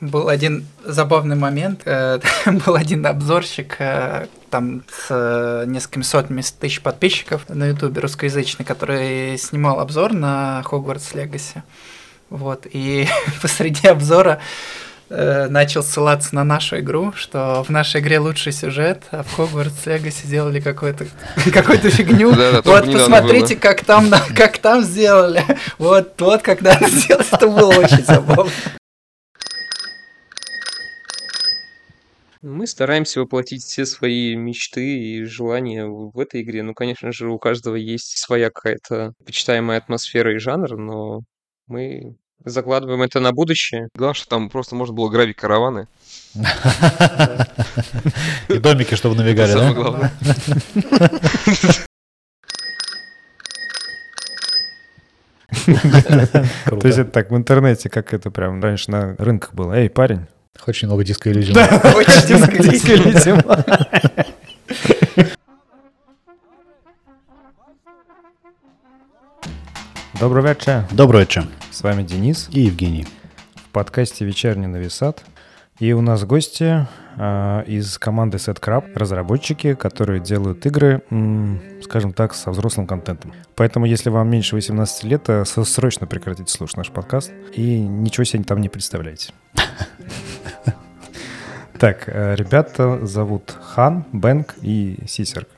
Был один забавный момент. э, Был один обзорщик э, там с э, несколькими сотнями тысяч подписчиков на ютубе русскоязычный, который снимал обзор на Хогвартс Легаси. Вот, и посреди обзора э, начал ссылаться на нашу игру, что в нашей игре лучший сюжет, а в Хогвартс Легаси сделали какую-то какую-то фигню. Вот посмотрите, было. как там, как там сделали. Вот, вот, как надо сделать, это было очень забавно. Мы стараемся воплотить все свои мечты и желания в в этой игре. Ну, конечно же, у каждого есть своя какая-то почитаемая атмосфера и жанр, но мы закладываем это на будущее. Главное, что там просто можно было грабить караваны. И домики, чтобы набегали, Это самое да? главное. Круто. То есть это так в интернете, как это прям раньше на рынках было. Эй, парень. Очень много диска иллюзий. Очень Дисколитиум. Добрый вечер. Добрый вечер. С вами Денис И Евгений. в подкасте «Вечерний нависат». И у нас гости а, из команды SetCrab, разработчики, которые делают игры, м, скажем так, со взрослым контентом. Поэтому, если вам меньше 18 лет, э, срочно прекратите слушать наш подкаст и ничего себе там не представляете. Так, э, ребята зовут Хан, Бэнк и Сисерк.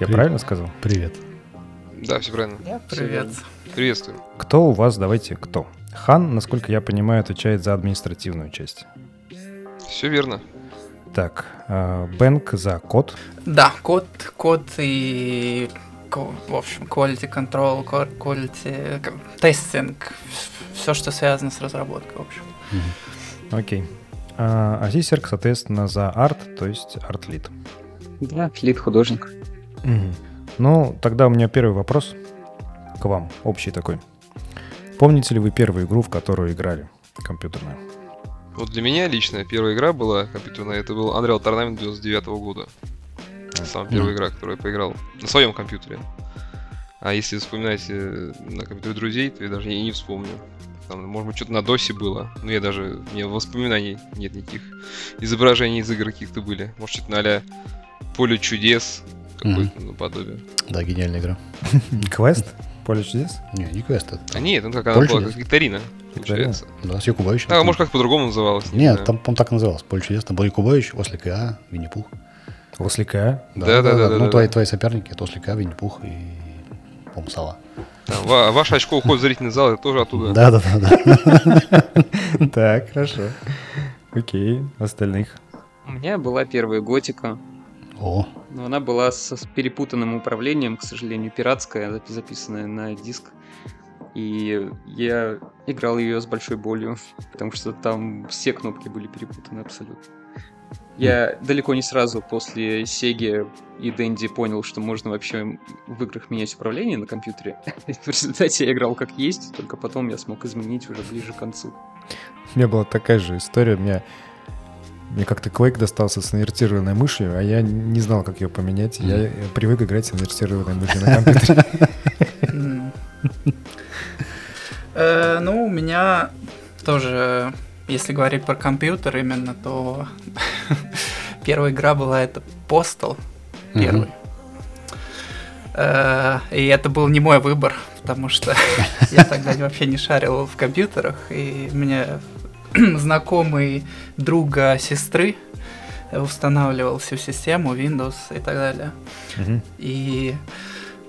Я Привет. правильно сказал? Привет. Да, все правильно. Привет. Приветствую. Кто у вас, давайте, кто? Хан, насколько я понимаю, отвечает за административную часть. Все верно. Так, э, Бэнк за код. Да, код, код и, в общем, quality control, quality к- тестинг, все, что связано с разработкой, в общем. Окей. А, а Сисерк, соответственно, за арт, то есть арт-лид. Да, лид-художник. Ну, тогда у меня первый вопрос к вам, общий такой. Помните ли вы первую игру, в которую играли, компьютерную? Вот для меня лично первая игра была компьютерная, это был Unreal Tournament 99 года. Это самая первая игра, которую я поиграл на своем компьютере. А если вспоминать э, на компьютере друзей, то я даже и не вспомню. Там, может быть, что-то на досе было. Но я даже... У меня воспоминаний нет никаких. Изображений из игр каких-то были. Может, что-то на Поле чудес. Какое-то наподобие. Да, гениальная игра. Квест? Поле чудес? Не, не квест. Это, А нет, ну как она Поле была, чудес. как викторина, получается. Да, с Якубовичем. А, может, как по-другому называлось. не Нет, там, по так и называлось. Поле чудес. Там был Якубович, Ослика, Винни-Пух. Ослика? Да-да-да-да-да. Ну, твои, твои соперники, это Ослика, Винни-Пух и, по-моему, Сова. Ваше очко уходит в зрительный зал, это тоже оттуда. Да, да, да, да. Так, хорошо. Окей, остальных. У меня была первая готика, О, но она была с, с перепутанным управлением, к сожалению, пиратская, запи- записанная на диск. И я играл ее с большой болью, потому что там все кнопки были перепутаны абсолютно. Я далеко не сразу после Сеги и Дэнди понял, что можно вообще в играх менять управление на компьютере. В результате я играл как есть, только потом я смог изменить уже ближе к концу. У меня была такая же история. У меня, мне как-то Quake достался с инвертированной мышью, а я не знал, как ее поменять. Я э, привык играть с инвертированной мышью на компьютере. Э, Ну, у меня тоже, если говорить про компьютер именно, то первая игра была это Postal, первый. Э, И это был не мой выбор, потому что я тогда вообще не шарил в компьютерах, и мне знакомый друга сестры устанавливал всю систему, Windows и так далее. И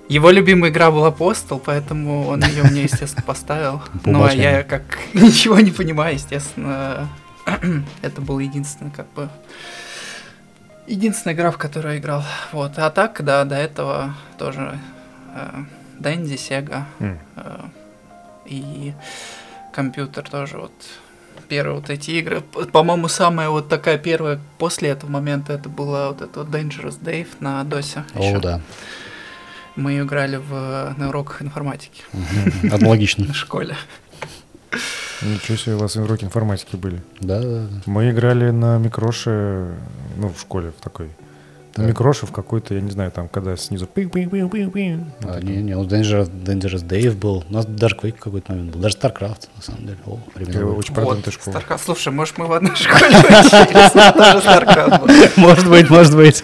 его любимая игра была Postal, поэтому он ее мне, естественно, поставил. По Ну, а я как ничего не понимаю, естественно, это был единственный, как бы, единственная игра, в которую я играл. Вот. А так, да, до этого тоже э, Дэнди, Сега э, и компьютер тоже вот первые вот эти игры. По-моему, самая вот такая первая после этого момента это была вот эта вот Dangerous Dave на досе. о, ещё. да. Мы играли в, на уроках информатики. Аналогично. в школе. Ничего себе, у вас уроки информатики были. Да, да, да. Мы играли на микроше, ну, в школе, в такой Микрошев какой-то, я не знаю, там, когда снизу пи пи пи пи пи А, не, не, у Dangerous, Dangerous Dave был. У нас даже Quake в какой-то момент был. Даже StarCraft, на самом деле. О, были. Очень Вот, продвинутая школа. StarCraft. Слушай, может, мы в одной школе учились. Может быть, может быть.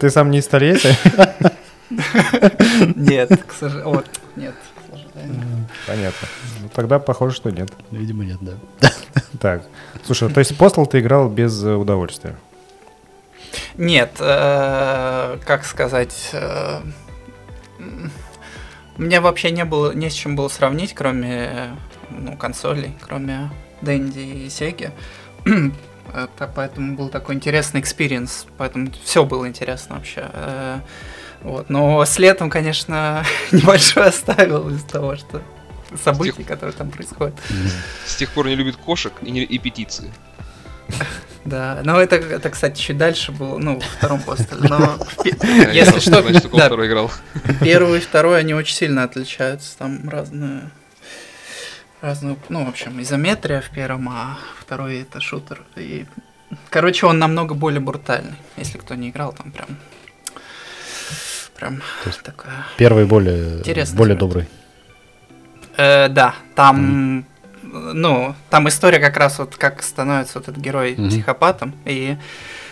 Ты сам не из Тольятти? Нет, к сожалению. Вот, нет, к сожалению. Понятно. Ну, тогда похоже, что нет. Видимо, нет, да. Так. Слушай, то есть Postal ты играл без э, удовольствия? Нет, э, как сказать, э, у меня вообще не было, не с чем было сравнить, кроме э, ну, консолей, кроме Дэнди и Сеги. Это поэтому был такой интересный experience, поэтому все было интересно вообще. Вот. Но с летом, конечно, небольшой оставил из того, что событий, которые там происходят. С тех пор не любит кошек и, не- и петиции. Да, но это, это, кстати, чуть дальше было, ну, во втором постеле. Но если что, значит, да, второй играл. Первый и второй, они очень сильно отличаются. Там разные... Разную, ну, в общем, изометрия в первом, а второй это шутер. И, короче, он намного более брутальный. Если кто не играл, там прям... Прям То есть такая... Первый более, Интересно более добрый. Э, да, там... Ну, там история как раз вот как становится вот этот герой Мгм. психопатом, и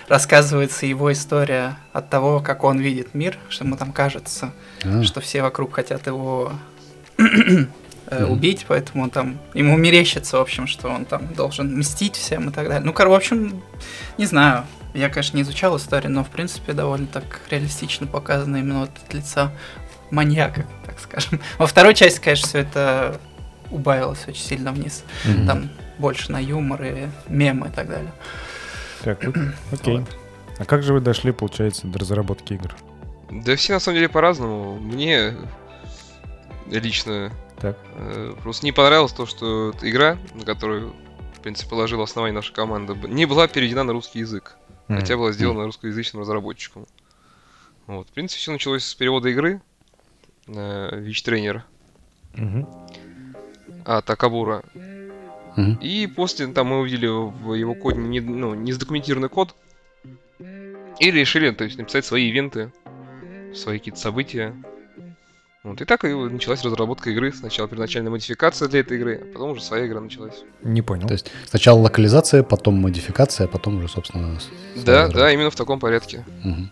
рассказывается его история от того, как он видит мир, что ему там кажется, А, что все вокруг хотят его э, убить, поэтому он там ему мерещится, в общем, что он там должен мстить всем и так далее. Ну, кор- в общем, не знаю. Я, конечно, не изучал историю, но в принципе довольно так реалистично показано именно вот от лица маньяка, так скажем. Во второй части, конечно, все это убавилось очень сильно вниз. мгм. Там больше на юмор и мемы и так далее. Так, вот, окей. А как же вы дошли, получается, до разработки игр? Да все на самом деле по-разному. Мне лично Так. э, просто не понравилось то, что игра, на которую, в принципе, положила основание наша команда, не была переведена на русский язык. М. Хотя была сделана русскоязычным разработчиком. Вот. В принципе, все началось с перевода игры на Вич Тренер Мгм. от Акабура. Мгм. И после там мы увидели в его коде не, ну, не задокументированный код. И решили, то есть, написать свои ивенты, свои какие-то события. Вот, и так и началась разработка игры. Сначала первоначальная модификация для этой игры, а потом уже своя игра началась. Не понял. То есть сначала локализация, потом модификация, а потом уже, собственно... Да, разработка. да, именно в таком порядке. Мгм.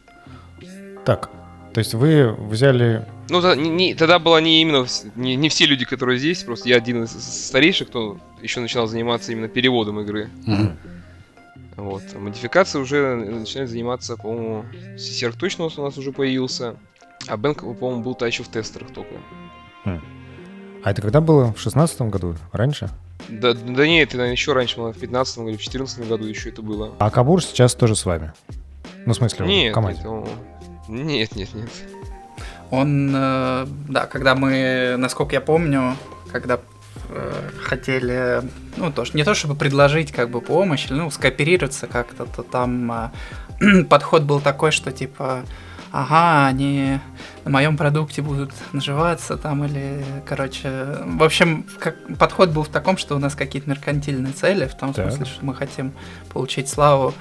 Так, то есть вы взяли... Ну, да, не- не- тогда была не именно не, не все люди, которые здесь, просто я один из старейших, кто еще начинал заниматься именно переводом игры. Мгм. Вот. А модификация уже начинает заниматься, по-моему, Сисерк точно у нас уже появился. А Бэнк, по-моему, был-то еще в тестерах только. А это когда было? В шестнадцатом году? Раньше? Да, да нет, это наверное, еще раньше, было, в 15 или в 14 году еще это было. А Кабур сейчас тоже с вами? Ну, в смысле, в Нет, команде. нет, нет, нет, нет. Он, э, да, когда мы, насколько я помню, когда э, хотели, ну, тоже не то чтобы предложить как бы помощь, ну, скооперироваться как-то, то там э, подход был такой, что типа, ага, они на моем продукте будут наживаться там или, короче, в общем, как, подход был в таком, что у нас какие-то меркантильные цели, в том Так. смысле, что мы хотим получить славу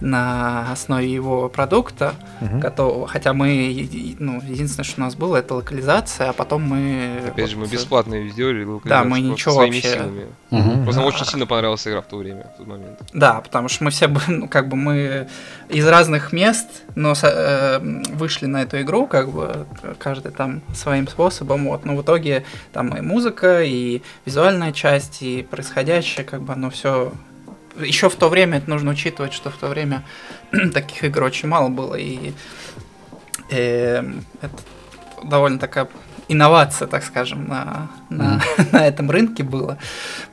на основе его продукта, Мгм. готового. Хотя мы, ну, единственное, что у нас было, это локализация, а потом мы... Опять же, мы вот, бесплатно ее сделали. Да, локализацию мы просто ничего своими вообще- силами. Мгм. Просто нам А. очень сильно понравилась игра в то время, в тот момент. Да, потому что мы все, ну, как бы мы из разных мест, но э, вышли на эту игру, как бы каждый там своим способом, вот, но в итоге там и музыка, и визуальная часть, и происходящее, как бы оно все... Еще в то время это нужно учитывать, что в то время таких игр очень мало было, и э, это довольно такая инновация, так скажем, на, на, на этом рынке было,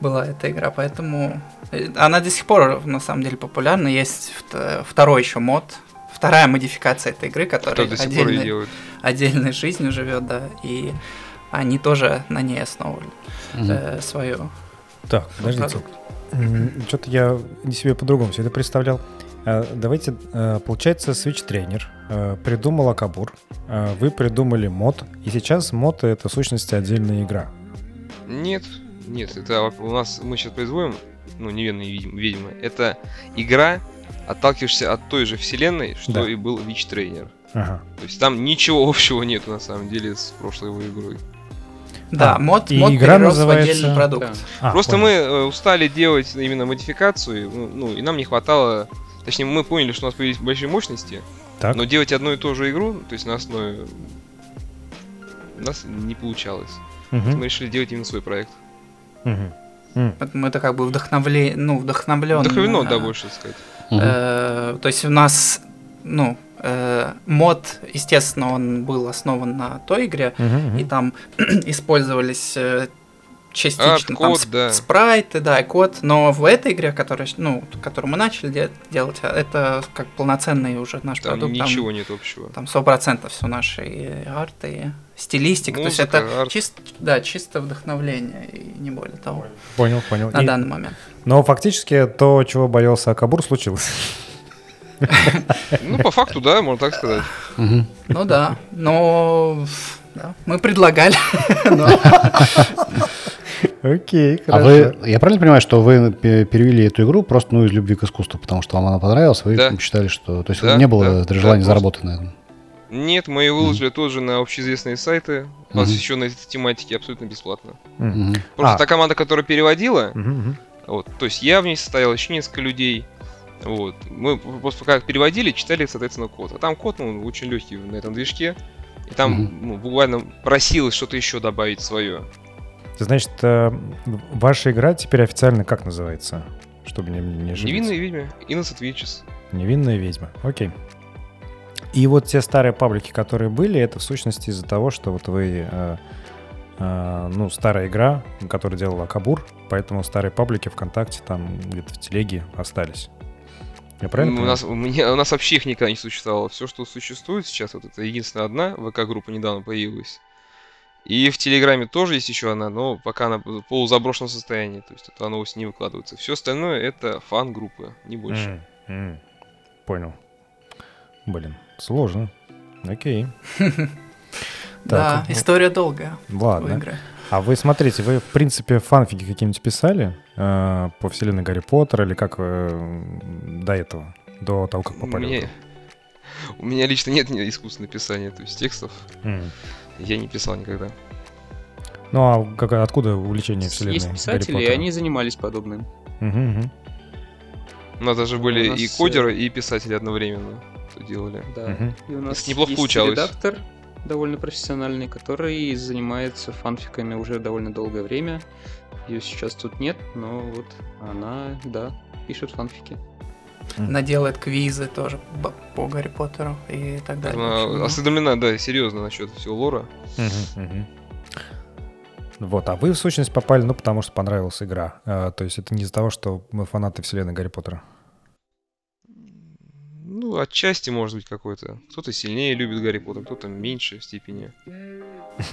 была эта игра, поэтому э, она до сих пор на самом деле популярна. Есть вт- второй еще мод, вторая модификация этой игры, которая отдельной, отдельной жизнью живет, да, и они тоже на ней основывали Мгм. э, свою Так, подождите. продукт. Что-то я не себе по-другому все это представлял. А, Давайте, э, получается, Switch тренер э, придумал Акабур, э, вы придумали мод, и сейчас мод это в сущности отдельная игра. Нет, нет, это у нас мы сейчас производим ну, невинные ведьмы, это игра, отталкиваешься от той же вселенной, что Да. и был Witch Trainer. Ага. То есть там ничего общего нету на самом деле с прошлой его игрой. Да, А, мод, и мод игра перерос в называется- отдельный продукт. Да. А, Просто понял. мы э, устали делать именно модификацию, ну, ну, и нам не хватало. Точнее, мы поняли, что у нас появились большие мощности, Так. но делать одну и ту же игру, то есть на основе у нас не получалось. Мгм. Мы решили делать именно свой проект. М. Поэтому это как бы вдохновле... ну, вдохновлен. Вдохновено, э, да, больше сказать. Мгм. э, то есть у нас, ну, э, мод, естественно, он был основан на той игре, мгм. и там использовались э, частично там Арт-код, сп- да. спрайты, да, и код, но в этой игре, которая, ну, которую мы начали де- делать, а, это как полноценный уже наш Там продукт. там- ничего нет общего. Там сто процентов все наши и арты, и стилистика. то есть Музыка, это арт. чисто, да, чисто вдохновление и не более того Понял, понял. на И- данный момент. Но фактически то, чего боялся Акабур, случилось. Ну, по факту, да, можно так сказать. Ну да, но да, мы предлагали. Окей, А вы, я правильно понимаю, что вы пе- перевели эту игру просто ну, из любви к искусству, потому что вам она понравилась, вы Да. считали, что... То есть Да, не было да, даже да, желания просто- заработать на этом? Нет, мы ее выложили тоже на общеизвестные сайты, посвященные этой тематике, абсолютно бесплатно. Мгм. Просто А. та команда, которая переводила, мгм. Вот, то есть я в ней состоял, еще несколько людей. Вот. Мы просто пока переводили, читали, соответственно, код. А там код, ну, очень легкий на этом движке. И там ну, буквально просилось что-то еще добавить свое. Значит, э, ваша игра теперь официально как называется? Чтобы не, не ошибиться. Невинные ведьмы, Innocent Witches. Невинная ведьма. Окей. И вот те старые паблики, которые были, это в сущности из-за того, что вот вы, э, э, ну, старая игра, которую делал Акабур, поэтому старые паблики ВКонтакте там где-то в телеге остались. Я правильно Ну, у, нас, у, меня, у нас вообще их никогда не существовало. Все, что существует сейчас, вот это единственная одна ВК-группа недавно появилась. И в Телеграме тоже есть еще одна, но пока она в полузаброшенном состоянии. То есть это новости не выкладываются. Все остальное это фан-группы, не больше. М, м. Понял. Блин, сложно. Окей. Да, Так, история долгая ладно. А вы смотрите, вы в принципе фанфики какие-нибудь писали э, по вселенной Гарри Поттера или как э, до этого, до того, как У попали? меня, игру? у меня лично нет искусственного писания, то есть текстов. М. Я не писал никогда. Ну а как, откуда увлечение вселенной Есть Гарри писатели, и они занимались подобным. Мгм, мгм. У нас даже были У нас, и кодеры, и писатели одновременно делали. Да. Мгм. И у нас неплохо есть получалось. редактор довольно профессиональный, который занимается фанфиками уже довольно долгое время. Ее сейчас тут нет, но вот она, да, пишет фанфики. Она делает квизы тоже по, по Гарри Поттеру и так далее. Она ну, осведомлена, да, серьезно насчет всего лора. Вот, а вы в сущность попали, ну, потому что понравилась игра. А, то есть это не из-за того, что мы фанаты вселенной Гарри Поттера. Ну, отчасти, может быть, какой-то. Кто-то сильнее любит Гарри Поттер, кто-то меньше в степени.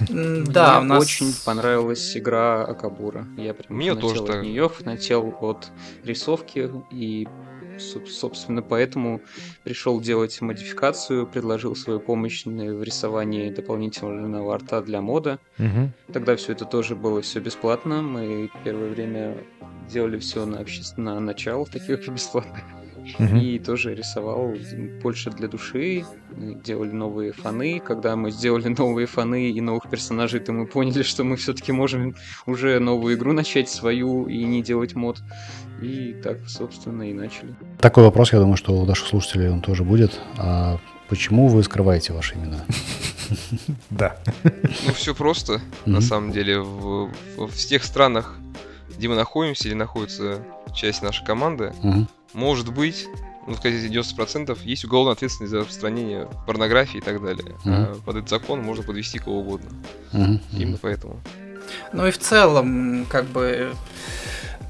Да, Мне нас очень понравилась игра Акабура. Я прям Мне тоже так. от нее, фанател от рисовки и соб- собственно поэтому пришел делать модификацию, предложил свою помощь в рисовании дополнительного арта для мода. Мгм. Тогда все это тоже было все бесплатно. Мы первое время делали все на, обще... на начало таких бесплатных. Мгм. И тоже рисовал больше для души. Делали новые фаны. Когда мы сделали новые фаны и новых персонажей, то мы поняли, что мы все-таки можем уже новую игру начать свою и не делать мод. И так, собственно, и начали. Такой вопрос, я думаю, что у наших слушателей он тоже будет. А почему вы скрываете ваши имена? Да. Ну, все просто, на самом деле. В, в- в тех странах, где мы находимся или находится часть нашей команды. Может быть, ну, сказать, 90% есть уголовная ответственность за распространение порнографии и так далее. А под этот закон можно подвести кого угодно. Мгм. Именно поэтому. Ну и в целом, как бы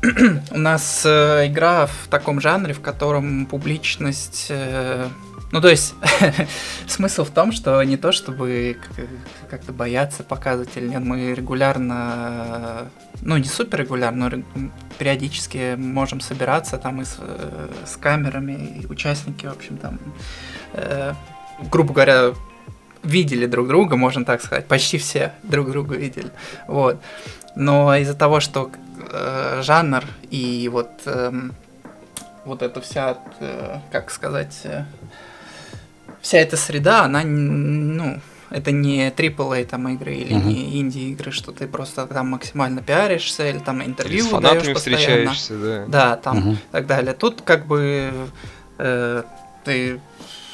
у нас э, игра в таком жанре, в котором публичность. Э, ну, то есть, смысл в том, что не то, чтобы как-то бояться показывать или нет, мы регулярно, ну, не супер регулярно, но периодически можем собираться там и с, э, с камерами, и участники, в общем, там, э, грубо говоря, видели друг друга, можно так сказать, почти все друг друга видели. Вот. Но из-за того, что э, жанр и вот эм, вот эта вся, э, как сказать, э, вся эта среда, она, ну, это не AAA там игры или Мгм. не инди-игры, что ты просто там максимально пиаришься или там Или интервью с фанатами встречаешься, да. Да, там и так далее. Тут как бы э, ты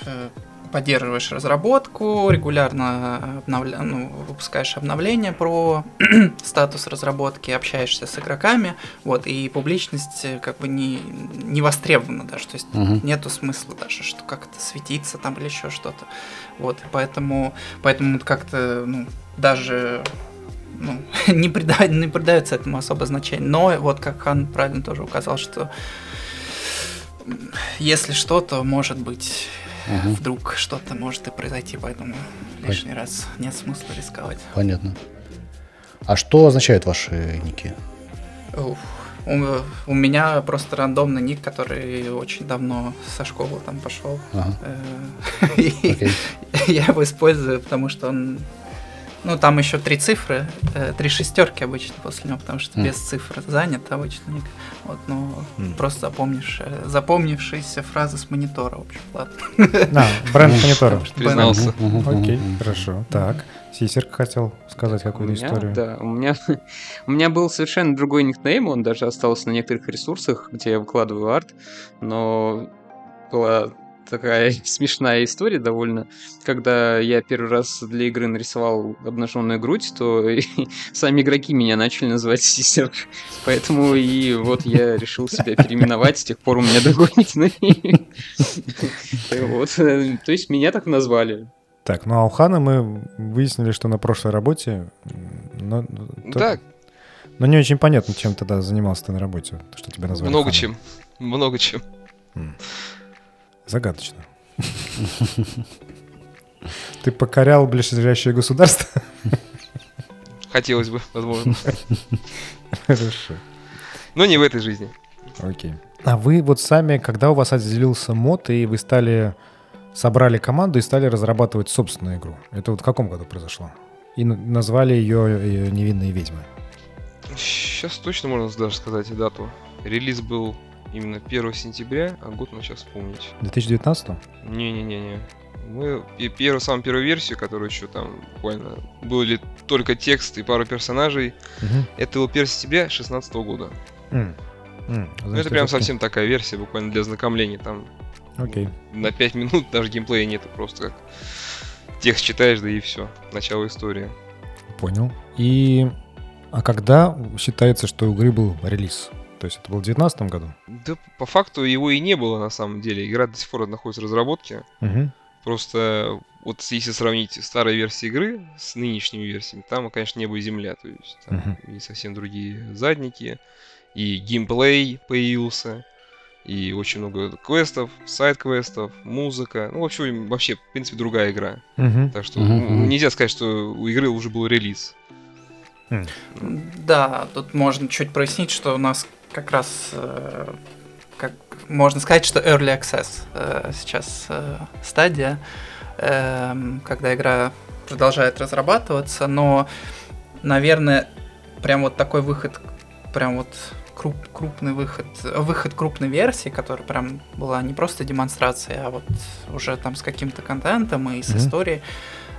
э, поддерживаешь разработку, регулярно обновля... ну, выпускаешь обновления про статус разработки, общаешься с игроками, вот, и публичность э, как бы не, не востребована даже, то есть Мгм. нету смысла даже, что как-то светиться там или еще что-то. Вот, и поэтому, поэтому как-то, ну, даже ну, не, придает, не придается этому особо значения. Но вот как Хан правильно тоже указал, что если что, то может быть Мгм. вдруг что-то может и произойти, поэтому лишний раз нет смысла рисковать. Понятно. А что означают ваши ники? Уф. У, у меня просто рандомный ник, который очень давно со школы там пошел. Ага, Э, и окей. Я его использую, потому что он... Ну, там еще три цифры, э, три шестерки обычно после него, потому что М. без цифр занят обычно ник. Вот, но М. просто запомнишь, э, запомнившиеся фразы с монитора, в общем, ладно. А, бренд монитора. Признался. Окей, хорошо. Так, Сисерк хотел сказать какую-то историю. да, у меня, у меня был совершенно другой никнейм, он даже остался на некоторых ресурсах, где я выкладываю арт, но была такая смешная история довольно. Когда я первый раз для игры нарисовал обнаженную грудь, то сами игроки меня начали называть сисер. Поэтому и вот я решил себя переименовать, с тех пор у меня другой никнейм. Вот, э, то есть меня так назвали. Так, ну а у Хана мы выяснили, что на прошлой работе... Но, то- Да, но не очень понятно, чем тогда занимался ты на работе, что тебя назвали много Ханом. чем. Много чем. М. Загадочно. Ты покорял ближайшее государство? Хотелось бы, возможно. Хорошо. Но не в этой жизни. Окей. А вы вот сами, когда у вас отделился мод, и вы стали, собрали команду и стали разрабатывать собственную игру, это вот в каком году произошло? И назвали ее э, «Невинные ведьмы». Сейчас точно можно даже сказать дату. Релиз был именно 1 сентября, а год мы сейчас вспомнить. В 2019 Не-не-не-не. Мы пе- первую, самую первую версию, которую еще там буквально были только текст и пару персонажей, Мгм. это был 1 сентября 2016 года. М, Ну, значит, это прям совсем такая версия, буквально для ознакомления. Там Окей. на 5 минут даже геймплея нету, просто как текст читаешь, да и все. Начало истории. Понял. И... А когда считается, что у игры был релиз? То есть это был в 2019 году? Да, по факту его и не было на самом деле. Игра до сих пор находится в разработке. Мгм. Просто вот если сравнить старые версии игры с нынешними версиями, там, конечно, небо и земля. То есть там и совсем другие задники, и геймплей появился, и очень много квестов, сайт-квестов, музыка. Ну, вообще, вообще, в принципе, другая игра. Мгм. Так что мгм. нельзя сказать, что у игры уже был релиз. Да, тут можно чуть прояснить, что у нас как раз, э, как можно сказать, что early access э, сейчас э, стадия, эм, когда игра продолжает разрабатываться, но, наверное, прям вот такой выход, прям вот круп, крупный выход, выход крупной версии, которая прям была не просто демонстрация, а вот уже там с каким-то контентом и с Мгм. историей.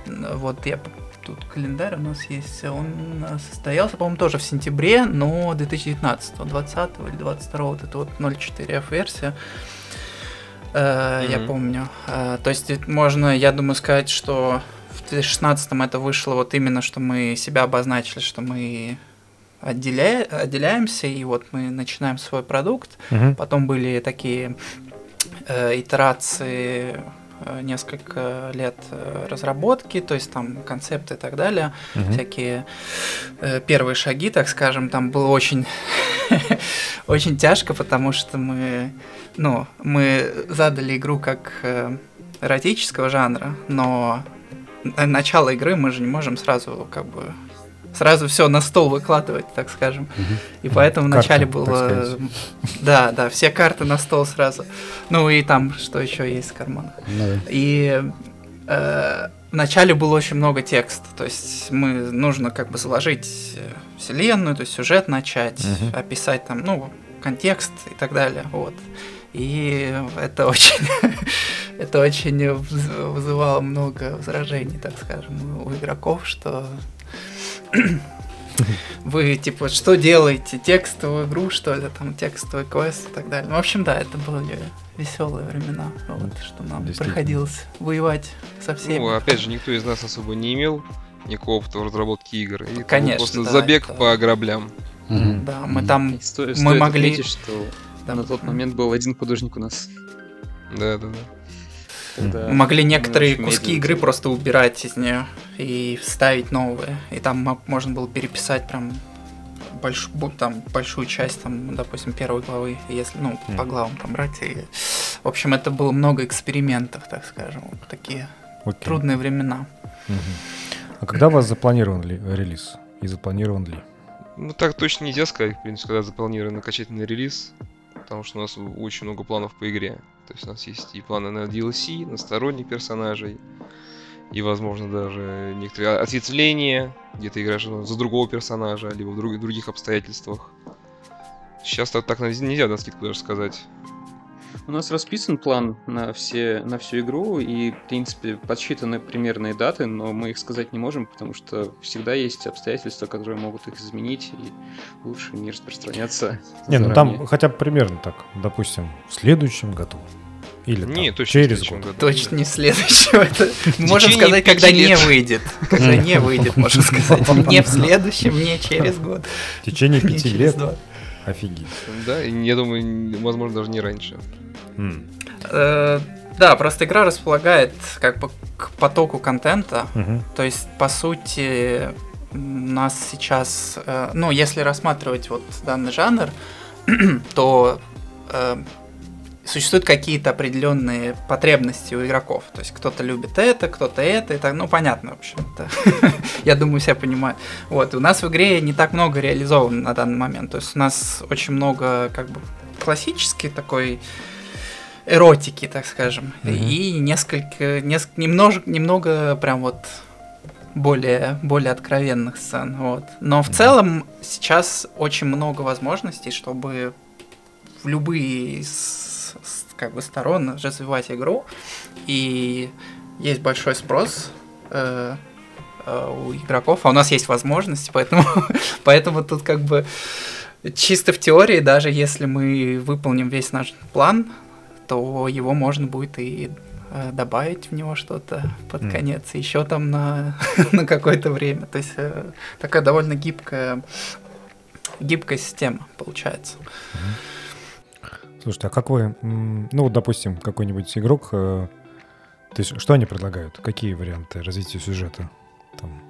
Вот я тут календарь у нас есть, он э, состоялся, по-моему, тоже в сентябре, но 2019, 20 или 22, вот это вот 0.4F версия. Э, Я помню. Э, То есть можно, я думаю, сказать, что в 2016 это вышло вот именно, что мы себя обозначили, что мы отделя... отделяемся, и вот мы начинаем свой продукт. Мгм. Потом были такие э, итерации несколько лет э, разработки, то есть там концепты и так далее, Мгм. всякие э, первые шаги, так скажем, там было очень очень тяжко, потому что мы, ну, мы задали игру как э, эротического жанра, но на- начало игры мы же не можем сразу как бы сразу все на стол выкладывать, так скажем. И поэтому Карты, вначале было... Да, да, все карты на стол сразу. Ну и там что еще есть в карманах. Ну да. И э, вначале было очень много текста, то есть мы нужно как бы заложить э, вселенную, то есть сюжет начать, описать там, ну, контекст и так далее, вот. И это очень, это очень вызывало много возражений, так скажем, у игроков, что вы, типа, что делаете? Текстовую игру, что ли, там, текстовый квест и так далее. Ну, в общем, да, это были веселые времена, вот, что нам приходилось воевать со всеми. Ну, опять же, никто из нас особо не имел никакого опыта в разработке игр. И это Конечно, просто да, забег это- по граблям. Мгм. Да, мы там... И сто- Мы стоит могли- отметить, что да, на тот момент был один художник у нас. Да, да, да. когда Мы могли некоторые куски медленно игры просто убирать из нее и вставить новые. И там мо- можно было переписать прям больш- там, большую часть, там, допустим, первой главы, если, ну, по Мгм. главам там брать. И... В общем, это было много экспериментов, так скажем, вот такие Окей. трудные времена. Мгм. А когда у вас запланирован ли релиз? И запланирован ли? Ну, так точно нельзя сказать, в принципе, когда запланирован окончательный релиз, потому что у нас очень много планов по игре. То есть у нас есть и планы на DLC, на сторонних персонажей, и, возможно, даже некоторые ответвления, где ты играешь ну, за другого персонажа, либо в друг- других обстоятельствах. Сейчас так, так нельзя на скидку даже сказать. У нас расписан план на, все, на всю игру, и, в принципе, подсчитаны примерные даты, но мы их сказать не можем, потому что всегда есть обстоятельства, которые могут их изменить, и лучше не распространяться. Не, ну там хотя бы примерно так. Допустим, в следующем году. Или там, Не, точно в через год. году. Точно не следующего. Это течение сказать, когда не выйдет. Когда не выйдет, можно сказать. Не в следующем, не через год. В течение пяти лет. Офигеть. Да, и я думаю, возможно, даже не раньше. Э, Да, просто игра располагает как бы к потоку контента. То есть, по сути, у нас сейчас, э, ну, если рассматривать вот данный жанр, то э, существуют какие-то определенные потребности у игроков. То есть кто-то любит это, кто-то это, и так, ну, понятно, в общем-то. Я думаю, все понимают. Вот, у нас в игре не так много реализовано на данный момент. То есть у нас очень много, как бы, классический такой эротики, так скажем, и несколько, неск- немножко, немного прям вот более, более откровенных сцен, вот. Но в целом сейчас очень много возможностей, чтобы в любые как бы сторон развивать игру, и есть большой спрос э, э, у игроков, а у нас есть возможности, поэтому, поэтому тут как бы чисто в теории, даже если мы выполним весь наш план, то его можно будет и э, добавить в него что-то под Мгм. конец, еще там на, на какое-то время. То есть э, такая довольно гибкая, гибкая система получается. Слушайте, а как вы, ну вот, допустим, какой-нибудь игрок, э, то есть что они предлагают? Какие варианты развития сюжета? Там,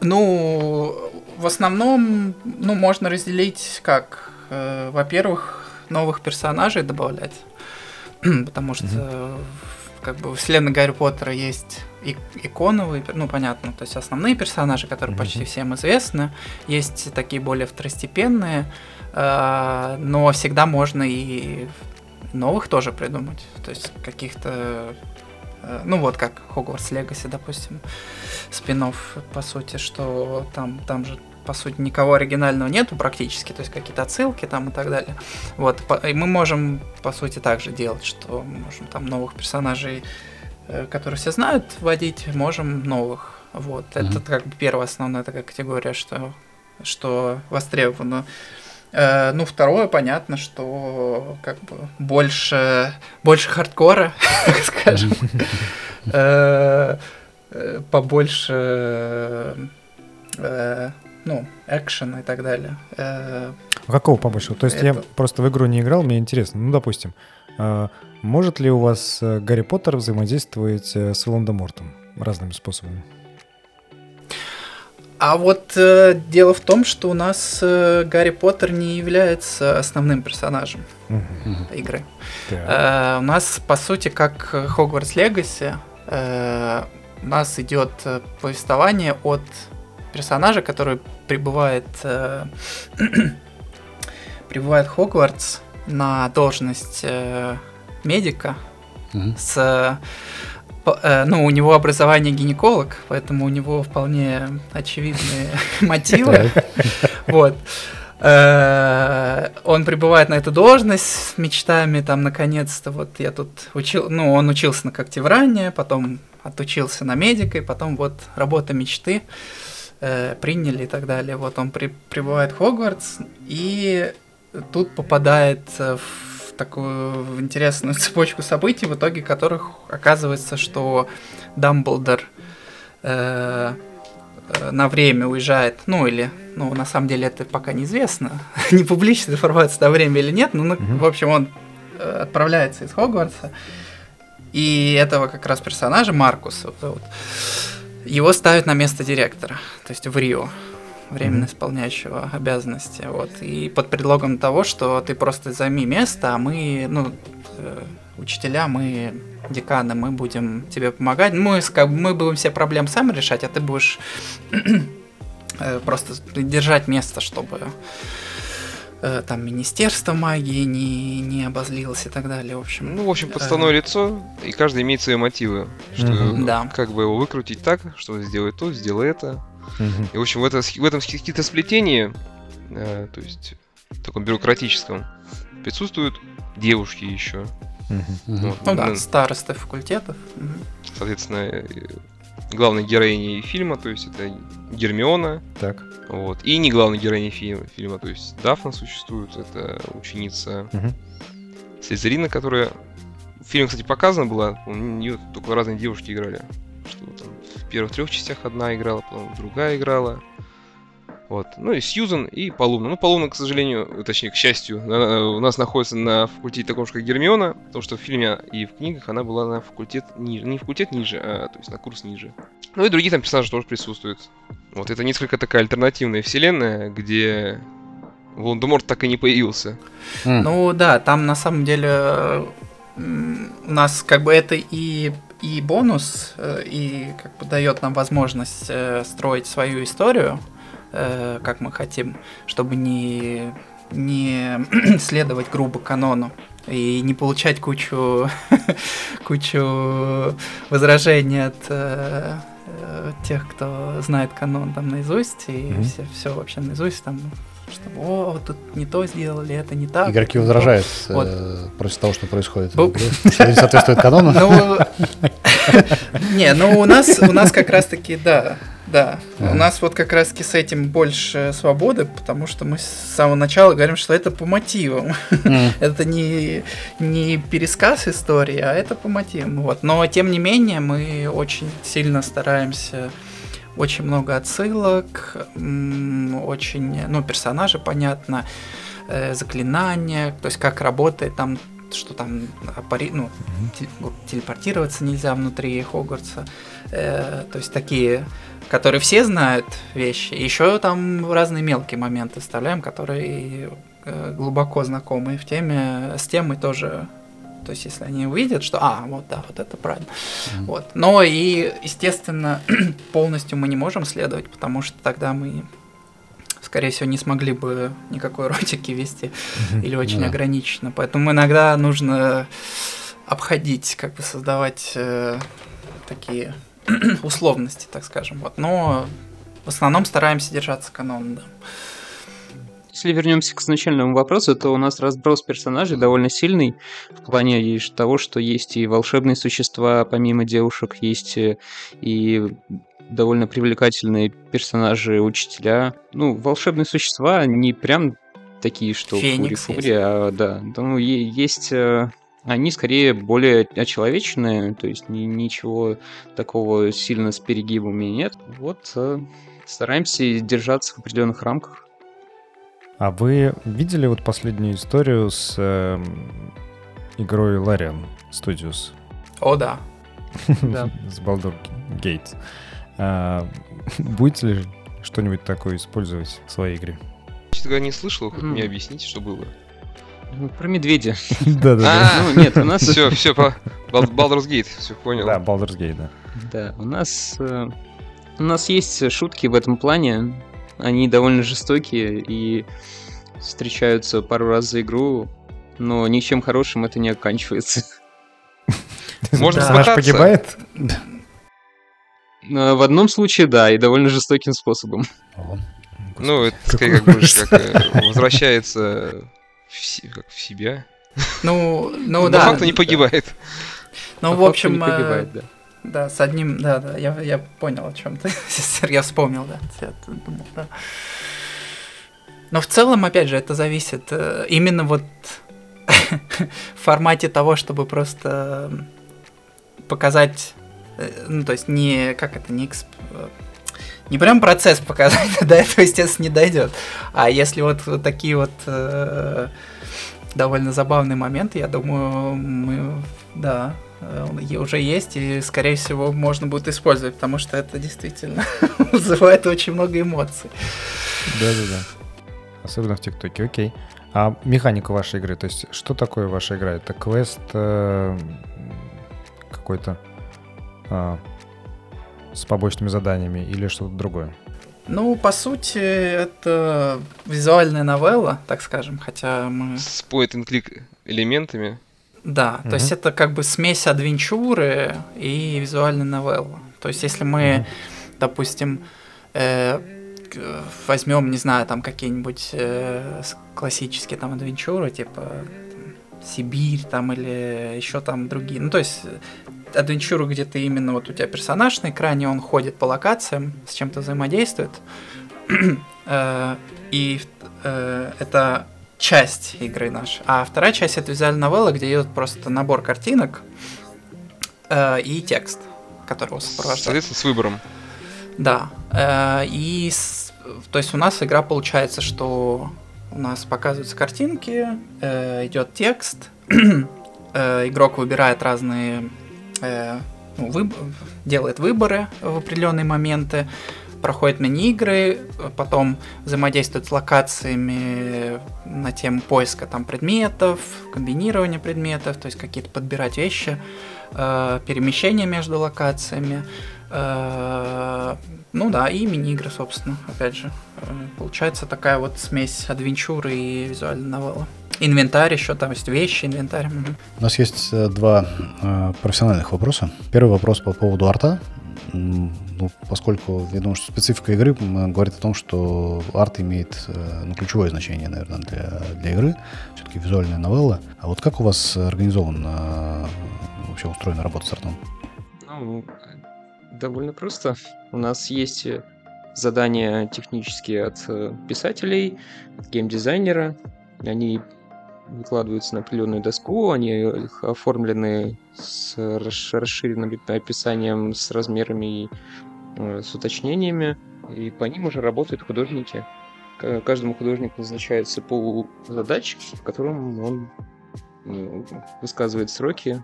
Ну, в основном, ну, можно разделить как, э, во-первых, новых персонажей добавлять, потому что э, как бы в вселенной Гарри Поттера есть и- иконовые, ну, понятно, то есть основные персонажи, которые Мгм. почти всем известны, есть такие более второстепенные, но всегда можно и новых тоже придумать, то есть каких-то, э, ну, вот как Хогвартс Легаси, допустим, спинов по сути, что там, там же, по сути, никого оригинального нету практически, то есть какие-то отсылки там и так далее. Вот, и мы можем, по сути, также делать, что мы можем там новых персонажей, э, которые все знают, вводить, можем новых. Вот, это Мгм. как бы первая основная такая категория, что, что востребовано. Э, ну, второе, понятно, что как бы больше, больше хардкора, так скажем. Э, э, побольше э, ну, экшена и так далее. Э, А какого побольше? То есть я просто в игру не играл, мне интересно. Ну, допустим, может ли у вас э, Гарри Поттер взаимодействовать э, с Волан-де-Мортом разными способами? А вот э, дело в том, что у нас э, Гарри Поттер не является основным персонажем. Мгм. игры. Так. Э, у нас, по сути, как Хогвартс Легаси, э, у нас идет повествование от персонажа, который прибывает, э, прибывает в Хогвартс на должность э, медика, Мгм. с ну, у него образование гинеколог, поэтому у него вполне очевидные мотивы. Вот. Э, Он прибывает на эту должность с мечтами, там, наконец-то, вот я тут учил, ну, он учился на когтевране, потом отучился на медика, и потом вот работа мечты э, приняли и так далее. Вот он при- прибывает в Хогвартс, и тут попадает э, в такую интересную цепочку событий, в итоге которых оказывается, что Дамблдор э, э, на время уезжает, ну или, ну на самом деле это пока неизвестно, не публичная информация на время или нет, ну, ну, Мгм. в общем он э, отправляется из Хогвартса, и этого как раз персонажа Маркуса вот его ставят на место директора, то есть в Рио, временно Мгм. исполняющего обязанности, вот, и под предлогом того, что ты просто займи место, а мы, ну, э, учителя, мы деканы, мы будем тебе помогать, мы, мы будем все проблемы сами решать, а ты будешь э, просто держать место, чтобы э, там Министерство магии не, не обозлилось и так далее, в общем. Ну, в общем, подставное лицо, и каждый имеет свои мотивы. Что. Да. как бы его выкрутить так, что сделать то, сделай это. И, в общем, в, это, в этом хитросплетении, э, то есть в таком бюрократическом, присутствуют девушки еще. Вот, Ну да, ну, старосты факультетов. Соответственно, э, главной героиней фильма, то есть это Гермиона, Так. вот, и не главной героиней фильма, фильма, то есть Дафна существует, это ученица Мгм. Слизерина, которая в фильме, кстати, показана была, у нее только разные девушки играли. Что там первых трех частях одна играла, потом другая играла. Вот. Ну и Сьюзан, и Полуна. Ну, Полуна, к сожалению, точнее, к счастью, она у нас находится на факультете таком же, как Гермиона, потому что в фильме и в книгах она была на факультет ниже. Не факультет ниже, а то есть на курс ниже. Ну и другие там персонажи тоже присутствуют. Вот это несколько такая альтернативная вселенная, где Волан-де-Морт так и не появился. М. Ну да, там на самом деле э, у нас как бы это и и бонус, э, и как бы дает нам возможность э, строить свою историю, э, как мы хотим, чтобы не не следовать грубо канону и не получать кучу кучу возражений от э, тех, кто знает канон там наизусть и Мгм. все все вообще наизусть там что о тут не то сделали это не так Игроки это не то». возражают Вот. э, против того, что происходит. в Бу- игре, Что не соответствует канону. Ну, не, ну у нас, у нас как раз таки, да, да. У Ага. нас вот как раз таки с этим больше свободы, потому что мы с самого начала говорим, что это по мотивам. Это не, не пересказ истории, а это по мотивам. Вот. Но тем не менее мы очень сильно стараемся очень много отсылок, очень, ну, персонажи, понятно, э, заклинания, то есть как работает там, что там апари- ну, те- телепортироваться нельзя внутри Хогвартса, э, то есть такие, которые все знают вещи. Еще там разные мелкие моменты вставляем, которые э, глубоко знакомые в теме, с темой тоже. То есть, если они увидят, что, а, вот, да, вот это правильно. Мгм. Вот. Но и, естественно, полностью мы не можем следовать, потому что тогда мы, скорее всего, не смогли бы никакой ротики вести или очень да. ограниченно. Поэтому иногда нужно обходить, как бы создавать э, такие условности, так скажем. Вот. Но в основном стараемся держаться канона, да. Если вернемся к изначальному вопросу, то у нас разброс персонажей довольно сильный в плане того, что есть и волшебные существа, помимо девушек, есть э, и довольно привлекательные персонажи, учителя. Ну, волшебные существа не прям такие, что фури-фури, а да. Ну, есть... э, Они скорее более очеловеченные, то есть ни- ничего такого сильно с перегибами нет. Вот э, стараемся держаться в определенных рамках. А вы видели вот последнюю историю с эм, игрой Larian Studios? О, да. Да. С Baldur Gate. А, Будете ли что-нибудь такое использовать в своей игре? Честно говоря, не слышал, хоть мне объясните, что было. Ну, Про медведя. Да-да-да. А, Ну, нет, у нас... все, все, по Baldur's Gate, все понял. Да, Baldur's Gate, да. Да, у нас... э, У нас есть шутки в этом плане. Они довольно жестокие и встречаются пару раз за игру, но ничем хорошим это не оканчивается. Можно смахаться. погибает? Но в одном случае, да, и довольно жестоким способом. Ну, это скорее как бы э, возвращается в, себя. Ну, ну Но да. факту не да. погибает. Ну, По в общем, не э, погибает, да. Да, с одним, да, да, я, я понял, о чем ты. Я вспомнил, да. Я думал, да. Но в целом, опять же, это зависит э, именно вот в формате того, чтобы просто показать, э, ну, то есть не, как это, не эксп- э, не прям процесс показать, до этого, естественно, не дойдет. А если вот, вот такие вот э, довольно забавные моменты, я думаю, мы, да, уже есть, и, скорее всего, можно будет использовать, потому что это действительно вызывает очень много эмоций. Да-да-да. Особенно в ТикТоке, окей. А механика вашей игры, то есть что такое ваша игра? Это квест э, какой-то а, с побочными заданиями или что-то другое? Ну, по сути, это визуальная новелла, так скажем, хотя мы... С point and click элементами. Да, Мгм. то есть это как бы смесь адвенчуры и визуальной новеллы. То есть если мы, Мгм. допустим, возьмем, не знаю, там какие-нибудь э, классические там адвенчуры, типа там, Сибирь там или еще там другие. Ну, то есть э, адвенчуру, где ты именно вот у тебя персонаж на экране, он ходит по локациям, с чем-то взаимодействует. Э, И э, это часть игры нашей. А вторая часть это визуальная новелла, где идет просто набор картинок э, и текст, который его сопровождает. Соответственно, с выбором. Да. э, И с- то есть у нас игра получается, что у нас показываются картинки, э, идет текст, э, игрок выбирает разные, э, ну, выб- делает выборы в определенные моменты, проходит мини-игры, потом взаимодействует с локациями на тему поиска там предметов, комбинирования предметов, то есть какие-то подбирать вещи, э, перемещения между локациями. Э, Ну да, и мини-игры, собственно, опять же. Э, Получается такая вот смесь адвенчуры и визуальной новеллы. Инвентарь еще, там есть вещи, инвентарь. У нас есть э, два э, профессиональных вопроса. Первый вопрос по поводу арта. Ну, поскольку я думаю, что специфика игры говорит о том, что арт имеет э, ну, ключевое значение, наверное, для, для игры. Все-таки визуальная новелла. А вот как у вас организован э, вообще устроена работа с артом? Ну, довольно просто. У нас есть э, задания технические от писателей, от геймдизайнера. Они выкладываются на определенную доску, они оформлены с расш- расширенным описанием, с размерами и э, с уточнениями, и по ним уже работают художники. Каждому художнику назначается пол задач, в котором он ну, высказывает сроки,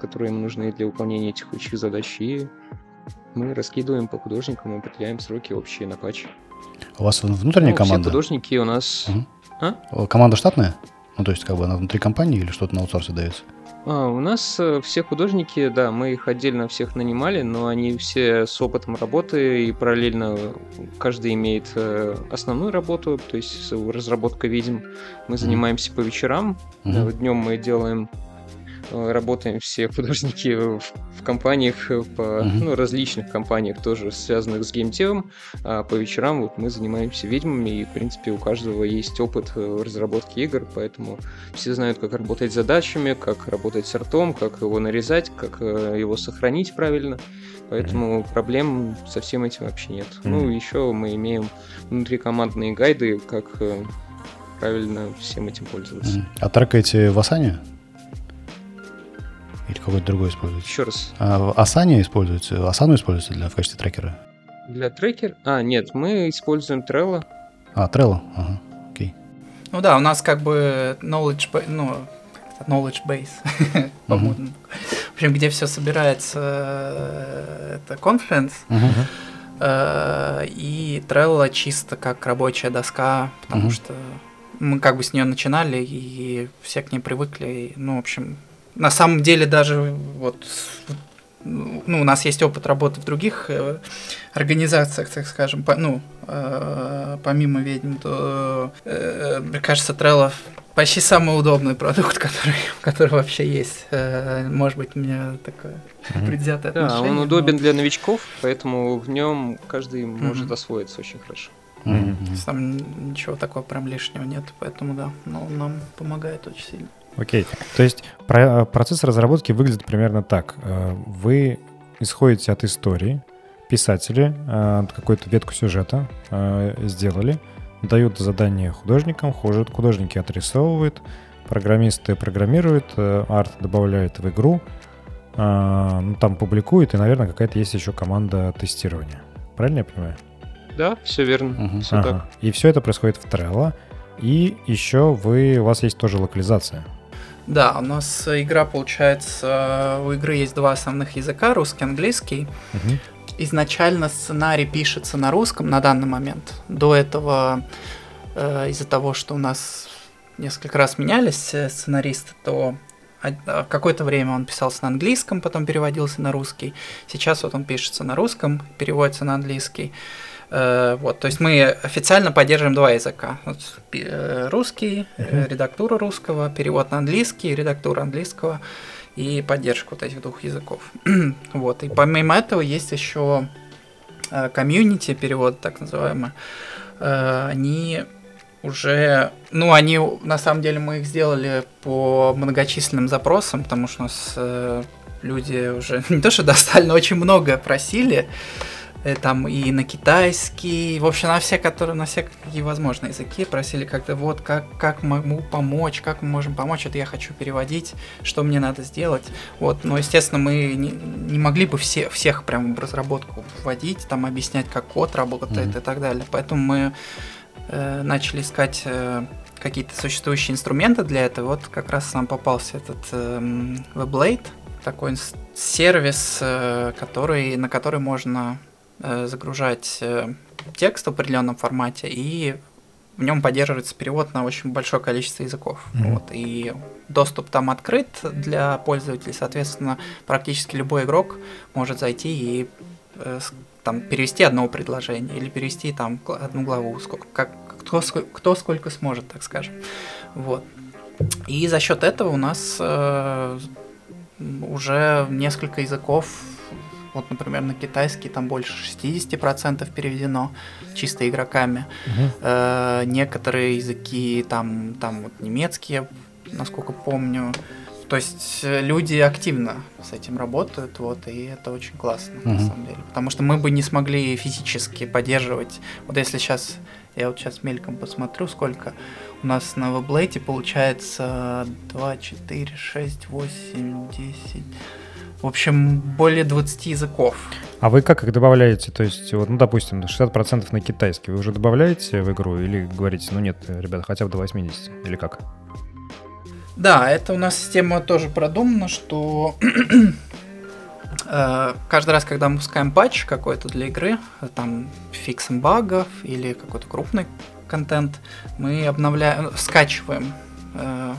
которые ему нужны для выполнения текущих задач, и мы раскидываем по художникам, определяем сроки общие на патч. У вас внутренняя Ну, все команда? художники у нас... Мгм. А? Команда штатная? Ну, то есть, как бы она внутри компании или что-то на аутсорсе дается? А, у нас э, все художники, да, мы их отдельно всех нанимали, но они все с опытом работы, и параллельно каждый имеет э, основную работу, то есть разработка видим. Мы занимаемся по вечерам, Мгм. Днем мы делаем, э, работаем все художники в, в компаниях, э, по, Мгм. ну, различных компаниях, тоже связанных с геймдевом. А по вечерам вот мы занимаемся ведьмами, и, в принципе, у каждого есть опыт э, разработки игр, поэтому все знают, как работать с задачами, как работать с артом, как его нарезать, как э, его сохранить правильно. Поэтому проблем со всем этим вообще нет. Ну, Мгм. еще мы имеем внутрикомандные гайды, как э, правильно всем этим пользоваться. Мгм. А трекаете в Асане? Или какой-то другой используете? Еще раз. А в Асане используете? Асану используете для, в качестве трекера? Для трекер? А, нет, мы используем Trello. А, Trello? Ага, окей. Ну да, у нас как бы knowledge, ну, knowledge base, по-моему. В общем, где все собирается, э, это Confluence, Мгм. э, и Trello чисто как рабочая доска, потому что мы как бы с нее начинали, и все к ней привыкли. и, ну, в общем, на самом деле даже вот ну, у нас есть опыт работы в других э, организациях, так скажем, по- ну, э, помимо ведьм, то, э, мне кажется, Trello почти самый удобный продукт, который, который вообще есть. Э, может быть, у меня такое предвзятое Да, отношение. он но- удобен для новичков, поэтому в нем каждый может Мгм. освоиться очень хорошо. Есть Там ничего такого прям лишнего нет, поэтому да, но он нам помогает очень сильно. Окей. То есть про- процесс разработки выглядит примерно так. Э, Вы исходите от истории, писатели э, какую-то ветку сюжета э, сделали, дают задание художникам, хуже- художники отрисовывают, программисты программируют, э, арт добавляют в игру, э, ну, там публикуют, и, наверное, какая-то есть еще команда тестирования. Правильно я понимаю? Да, все верно. Мгм. Все Ага. так. И все это происходит в Trello. И еще вы, у вас есть тоже локализация. Да, у нас игра получается, у игры есть два основных языка, русский и английский. Мгм. Изначально сценарий пишется на русском на данный момент. До этого, э, из-за того, что у нас несколько раз менялись э, сценаристы, то э, какое-то время он писался на английском, потом переводился на русский. Сейчас вот он пишется на русском, переводится на английский. Э, Вот, то есть мы официально поддерживаем два языка. Вот, э, русский, Мгм. редактура русского, перевод на английский, редактура английского и поддержка вот этих двух языков. вот, и помимо этого есть еще комьюнити перевод, так называемый. Они уже, ну, они, на самом деле, мы их сделали по многочисленным запросам, потому что у нас люди уже не то что достали, но очень многое просили. Э, Там и на китайский, в общем, на все, которые, на все какие возможные языки просили как-то вот, как, как могу помочь, как мы можем помочь, это я хочу переводить, что мне надо сделать. Вот, но, естественно, мы не, не могли бы все, всех прям в разработку вводить, там объяснять, как код работает Мгм. и так далее. Поэтому мы э, начали искать э, какие-то существующие инструменты для этого. Вот как раз нам попался этот эм, WebLate, такой сервис, э, который, на который можно э, загружать э, текст в определенном формате и в нем поддерживается перевод на очень большое количество языков. Мгм. Вот, и доступ там открыт для пользователей, соответственно, практически любой игрок может зайти и э, там перевести одно предложение или перевести там одну главу, сколько, как, кто, кто сколько сможет, так скажем. Вот. И за счет этого у нас э, уже несколько языков, вот, например, на китайский там больше 60% переведено чисто игроками. Э, некоторые языки, там, там вот немецкие, насколько помню. То есть э, люди активно с этим работают, вот, и это очень классно, на Мгм. самом деле. Потому что мы бы не смогли физически поддерживать. Вот если сейчас, я вот сейчас мельком посмотрю, сколько у нас на веблейте получается 2, 4, 6, 8, 10. В общем, более 20 языков. А вы как их добавляете? То есть, вот, ну, допустим, 60% на китайский вы уже добавляете в игру или говорите, ну нет, ребята, хотя бы до 80? Или как? Да, это у нас система тоже продумана, что э, каждый раз, когда мы пускаем патч какой-то для игры, э, там фиксом багов или какой-то крупный контент, мы обновляем, скачиваем э,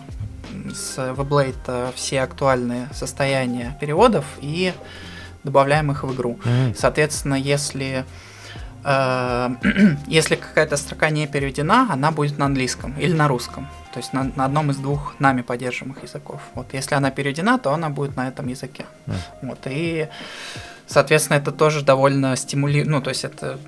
с WebLate все актуальные состояния переводов и добавляем их в игру. Мгм. Соответственно, если э, если какая-то строка не переведена, она будет на английском или на русском. То есть на, на одном из двух нами поддерживаемых языков. Вот если она переведена, то она будет на этом языке. Мгм. Вот и соответственно это тоже довольно стимулирует. Ну то есть это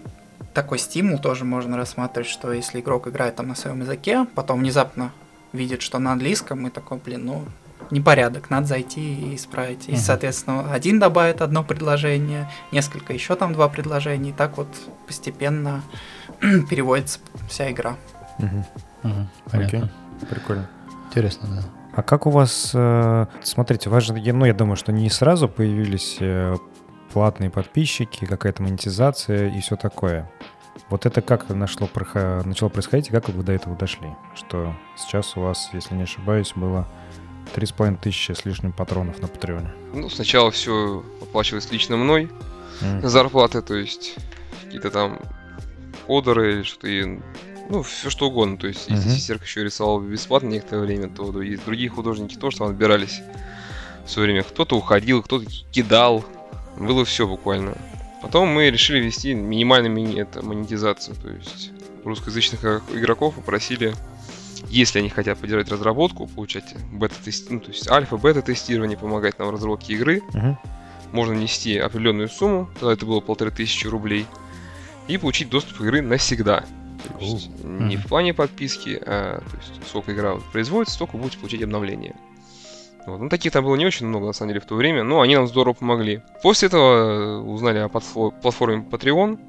такой стимул тоже можно рассматривать, что если игрок играет там на своем языке, потом внезапно видит, что на английском, и такой, блин, ну непорядок, надо зайти и исправить. И, Мгм. соответственно, один добавит одно предложение, несколько еще там два предложения, и так вот постепенно переводится вся игра. Мгм. Мгм. Понятно. Прикольно. Интересно, да. А как у вас, э, смотрите, у вас же, ну, я думаю, что не сразу появились э, платные подписчики, какая-то монетизация и все такое. Вот это как нашло, начало происходить, и как вы до этого дошли? Что сейчас у вас, если не ошибаюсь, было 3,5 тысячи с лишним патронов на Патреоне. Ну, сначала все оплачивалось лично мной, М. зарплаты, то есть какие-то там одеры или что-то, и, ну, все что угодно. То есть, если Мгм. Серк еще рисовал бесплатно некоторое время, то другие, другие художники тоже там отбирались все время. Кто-то уходил, кто-то кидал. Было все буквально. Потом мы решили ввести минимальную мини это, монетизацию. То есть русскоязычных игроков попросили если они хотят поддержать разработку, получать бета-тест, ну, то есть альфа-бета-тестирование, помогать нам в разработке игры, Мгм. можно нести определенную сумму, тогда это было полторы тысячи рублей, и получить доступ к игры навсегда. То есть не Мгм. в плане подписки, а то есть сколько игра производится, столько будете получать обновления. Вот. Ну, таких там было не очень много, на самом деле, в то время, но они нам здорово помогли. После этого э, узнали о платфо- платформе Patreon,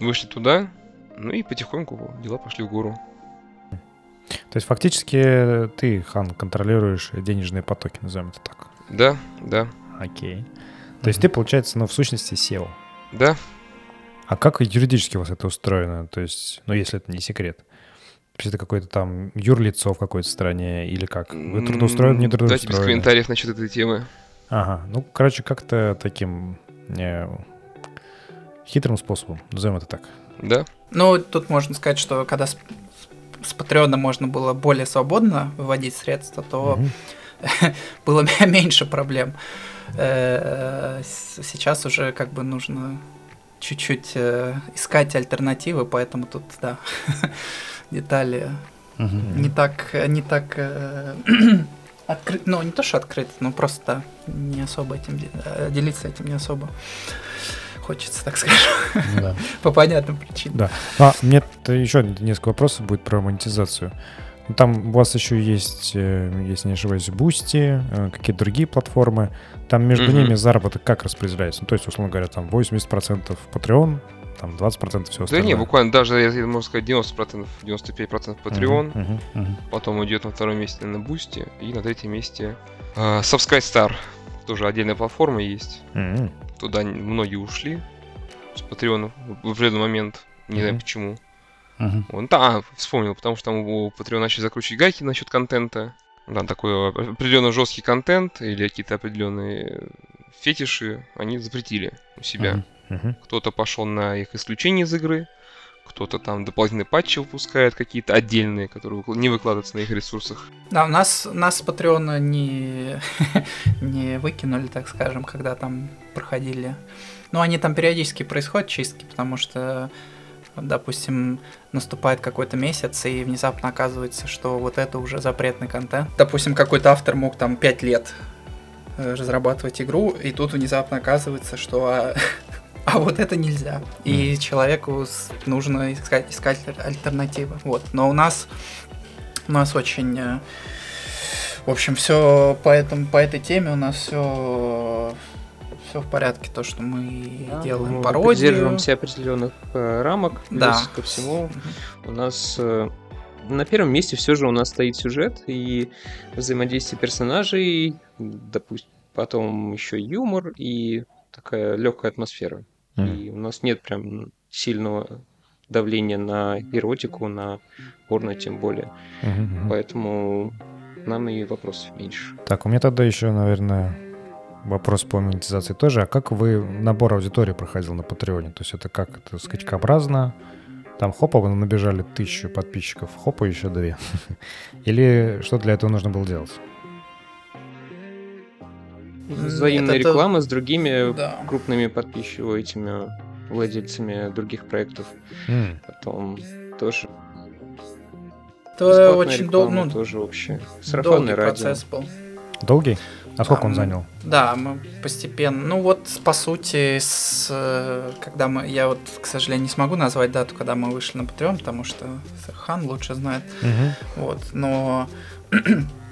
вышли туда, ну и потихоньку дела пошли в гору. То есть фактически ты, Хан, контролируешь денежные потоки, назовем это так. Да, да, Окей. То есть ты, получается, ну, в сущности, SEO. да. А как юридически у вас это устроено? То есть, ну, если это не секрет. То есть это какое-то там юрлицо в какой-то стране или как? Вы трудоустроены, не Дайте без трудоустроены? комментариев насчет этой темы. Ага, ну, короче, как-то таким э, хитрым способом, назовем это так. Да, Ну, тут можно сказать, что когда с, с Патреона можно было более свободно выводить средства, то Мгм. было меньше проблем. Э, Сейчас уже как бы нужно чуть-чуть э, искать альтернативы, поэтому тут, да, детали Мгм. не так, не так открыт, ну не то что открыт, но просто не особо этим э, делиться этим не особо хочется, так скажем, да. по понятным причинам. Да. А, мне еще несколько вопросов будет про монетизацию. Ну, Там у вас еще есть, э, если не ошибаюсь, Boosty, какие-то другие платформы. Там между Мгм. ними заработок как распределяется? Ну, то есть, условно говоря, там 80% Patreon, там 20% все да остальное. не, буквально даже, я можно сказать, 90%, 95% Patreon, Мгм, мгм. Мгм. потом идет на втором месте на Boosty, и на третьем месте э, Subscribe Star. Тоже отдельная платформа есть. Мгм. Туда многие ушли с Patreon в определенный момент. Не знаю Мгм. почему. Мгм. Вот, да, а, вспомнил, потому что там у Patreon начали закручивать гайки насчет контента. Да, такой определенно жесткий контент или какие-то определенные фетиши они запретили у себя. Мгм. Мгм. Кто-то пошел на их исключение из игры, кто-то там дополнительные патчи выпускает какие-то отдельные, которые не выкладываются на их ресурсах. Да, у нас, нас с Патреона не, не выкинули, так скажем, когда там проходили. Ну, они там периодически происходят чистки, потому что, допустим, наступает какой-то месяц, и внезапно оказывается, что вот это уже запретный контент. Допустим, какой-то автор мог там 5 лет э, разрабатывать игру, и тут внезапно оказывается, что а, вот это нельзя. И человеку с- нужно искать, искать альтернативы. Вот. Но у нас у нас очень э, в общем, все по, этому, по этой теме у нас все все в порядке. То, что мы делаем мы пародию. придерживаемся определенных э, рамок. Да. Плюс ко всему, у нас э, на первом месте все же у нас стоит сюжет и взаимодействие персонажей, допустим, потом еще юмор и такая легкая атмосфера. И у нас нет прям сильного давления на эротику, на порно тем более. Мгм. Поэтому нам и вопросов меньше. Так, у меня тогда еще, наверное, вопрос по монетизации тоже. А как вы набор аудитории проходил на Патреоне? То есть это как? Это скачкообразно? Там хопа, вы набежали тысячу подписчиков, хопа еще две. Или что для этого нужно было делать? Взаимная это- реклама с другими Да. крупными подписчиками, этими владельцами других проектов. М, Потом тоже Это бесплатная очень дол- реклама, ну, тоже общее. долгий радио. процесс был. Долгий? А сколько А, он мы- занял? Да, мы постепенно. Ну вот, по сути, с, э, когда мы, я вот, к сожалению, не смогу назвать дату, когда мы вышли на Patreon, потому что Хан лучше знает. Мгм. Вот, но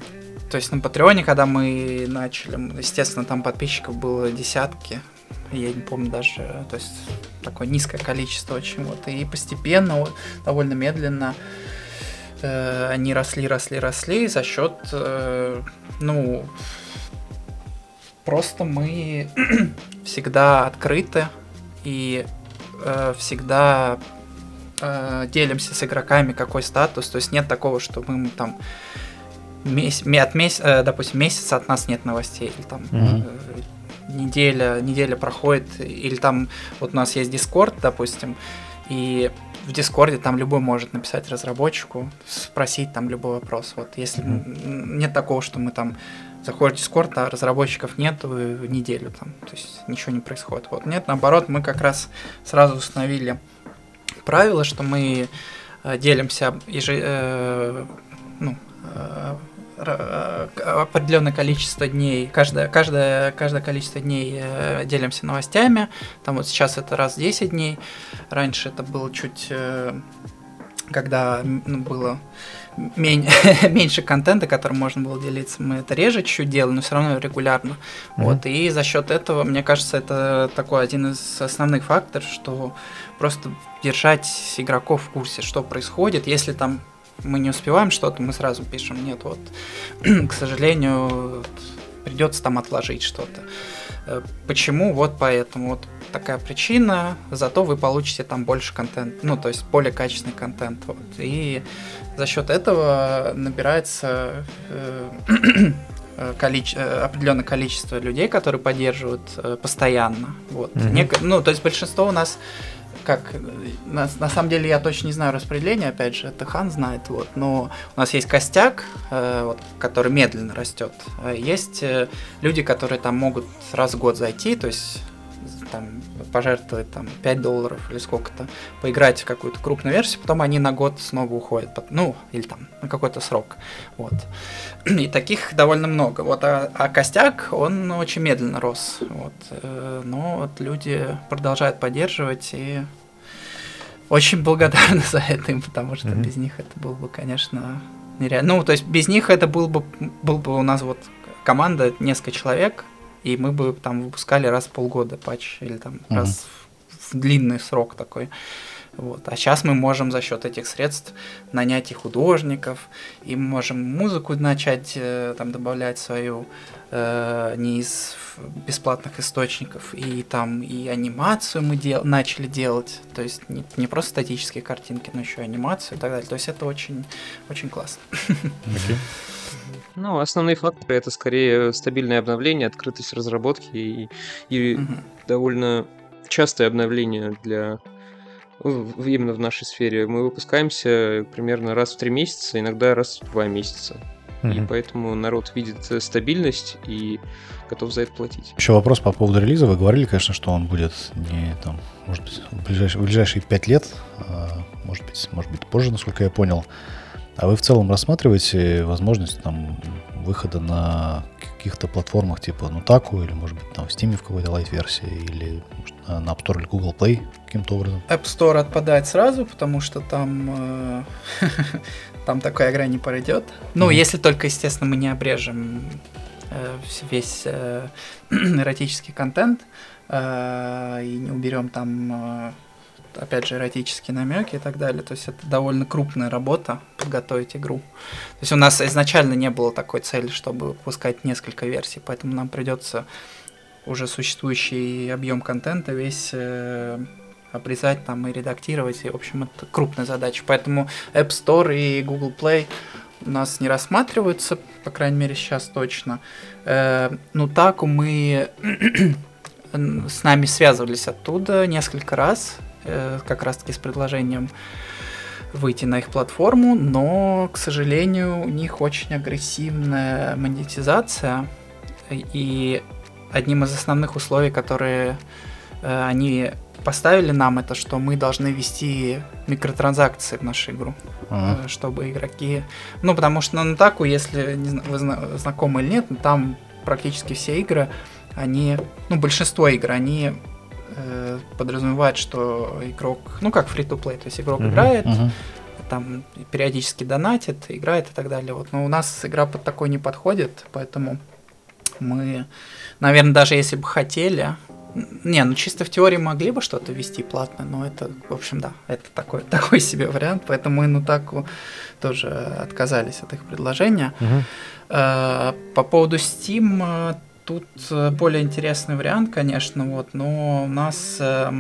то есть на Патреоне, когда мы начали, естественно, там подписчиков было десятки, я не помню даже, то есть такое низкое количество очень, вот, и постепенно, довольно медленно э, они росли, росли, росли. За счет, э, ну, просто мы всегда открыты и э, всегда э, делимся с игроками, какой статус. То есть нет такого, что мы там месяц, от месяц, э, допустим, месяца от нас нет новостей, или там э, неделя, неделя проходит, или там вот у нас есть Discord, допустим, и в Дискорде там любой может написать разработчику, спросить там любой вопрос. Вот если м, нет такого, что мы там заходим в Дискорд, а разработчиков нет в неделю там, то есть ничего не происходит. Вот нет, наоборот, мы как раз сразу установили правило, что мы э, делимся еже- э, ну, определенное количество дней, каждое, каждое, каждое количество дней делимся новостями. Там вот сейчас это раз в 10 дней. Раньше это было чуть когда ну, было меньше контента, которым можно было делиться. Мы это реже чуть делали, но все равно регулярно. Mm-hmm. Вот, и за счет этого, мне кажется, это такой один из основных факторов, что просто держать игроков в курсе, что происходит. Если там мы не успеваем что-то, мы сразу пишем, нет, вот, к сожалению, придется там отложить что-то. Э, почему? Вот поэтому. Вот такая причина, зато вы получите там больше контента, ну, то есть более качественный контент. Вот. И за счет этого набирается э, количе- э, определенное количество людей, которые поддерживают э, постоянно. Вот. Mm-hmm. Нек- ну, то есть большинство у нас как на, на самом деле я точно не знаю распределения, опять же, это Хан знает, вот, но у нас есть костяк, э, вот, который медленно растет. Есть э, люди, которые там могут раз в год зайти, то есть там пожертвовать там 5 долларов или сколько-то, поиграть в какую-то крупную версию, потом они на год снова уходят, ну, или там на какой-то срок, вот. И таких довольно много, вот, а, а костяк, он очень медленно рос, вот, э, но вот люди продолжают поддерживать и очень благодарны за это им, потому что mm-hmm. без них это было бы, конечно, нереально. Ну, то есть без них это был бы, был бы у нас вот команда, несколько человек, и мы бы там выпускали раз в полгода патч или там угу. раз в, в длинный срок такой. Вот. А сейчас мы можем за счет этих средств нанять и художников, и мы можем музыку начать э, там добавлять свою э, не из бесплатных источников, и там и анимацию мы дел начали делать, то есть не, не просто статические картинки, но еще и анимацию и так далее. То есть это очень, очень классно. Okay. Ну, основные факторы это скорее стабильное обновление, открытость разработки и, и угу. довольно частое обновление для именно в нашей сфере. Мы выпускаемся примерно раз в три месяца, иногда раз в два месяца. Mm-hmm. И поэтому народ видит стабильность и готов за это платить. Еще вопрос по поводу релиза. Вы говорили, конечно, что он будет не там, может быть, в ближайшие, в ближайшие пять лет, а, может быть, может быть позже, насколько я понял. А вы в целом рассматриваете возможность там выхода на каких-то платформах типа Nutaku или, может быть, там в Steam в какой-то лайт-версии или может, на App Store или Google Play каким-то образом? App Store отпадает сразу, потому что там, э, там такая игра не пройдет. Ну, mm-hmm. если только, естественно, мы не обрежем э, весь э, эротический контент и не уберем там опять же, эротические намеки и так далее. То есть это довольно крупная работа подготовить игру. То есть у нас изначально не было такой цели, чтобы выпускать несколько версий, поэтому нам придется уже существующий объем контента весь э, обрезать там и редактировать. И, в общем, это крупная задача. Поэтому App Store и Google Play у нас не рассматриваются, по крайней мере, сейчас точно. Э, ну, так мы с нами связывались оттуда несколько раз. Э, как раз-таки с предложением выйти на их платформу, но, к сожалению, у них очень агрессивная монетизация, и одним из основных условий, которые э, они поставили нам, это что мы должны вести микротранзакции в нашу игру, uh-huh. чтобы игроки... Ну, потому что на Натаку, если не знаю, вы знакомы или нет, там практически все игры, они, ну, большинство игр, они э, подразумевает, что игрок, ну как free-to-play, то есть игрок uh-huh, играет, uh-huh. там периодически донатит, играет и так далее. Вот. Но у нас игра под такой не подходит, поэтому мы, наверное, даже если бы хотели, не, ну чисто в теории могли бы что-то вести платно, но это, в общем, да, это такой, такой себе вариант, поэтому мы ну так тоже отказались от их предложения. Uh-huh. По поводу Steam Тут э, более интересный вариант, конечно, вот, но у нас э,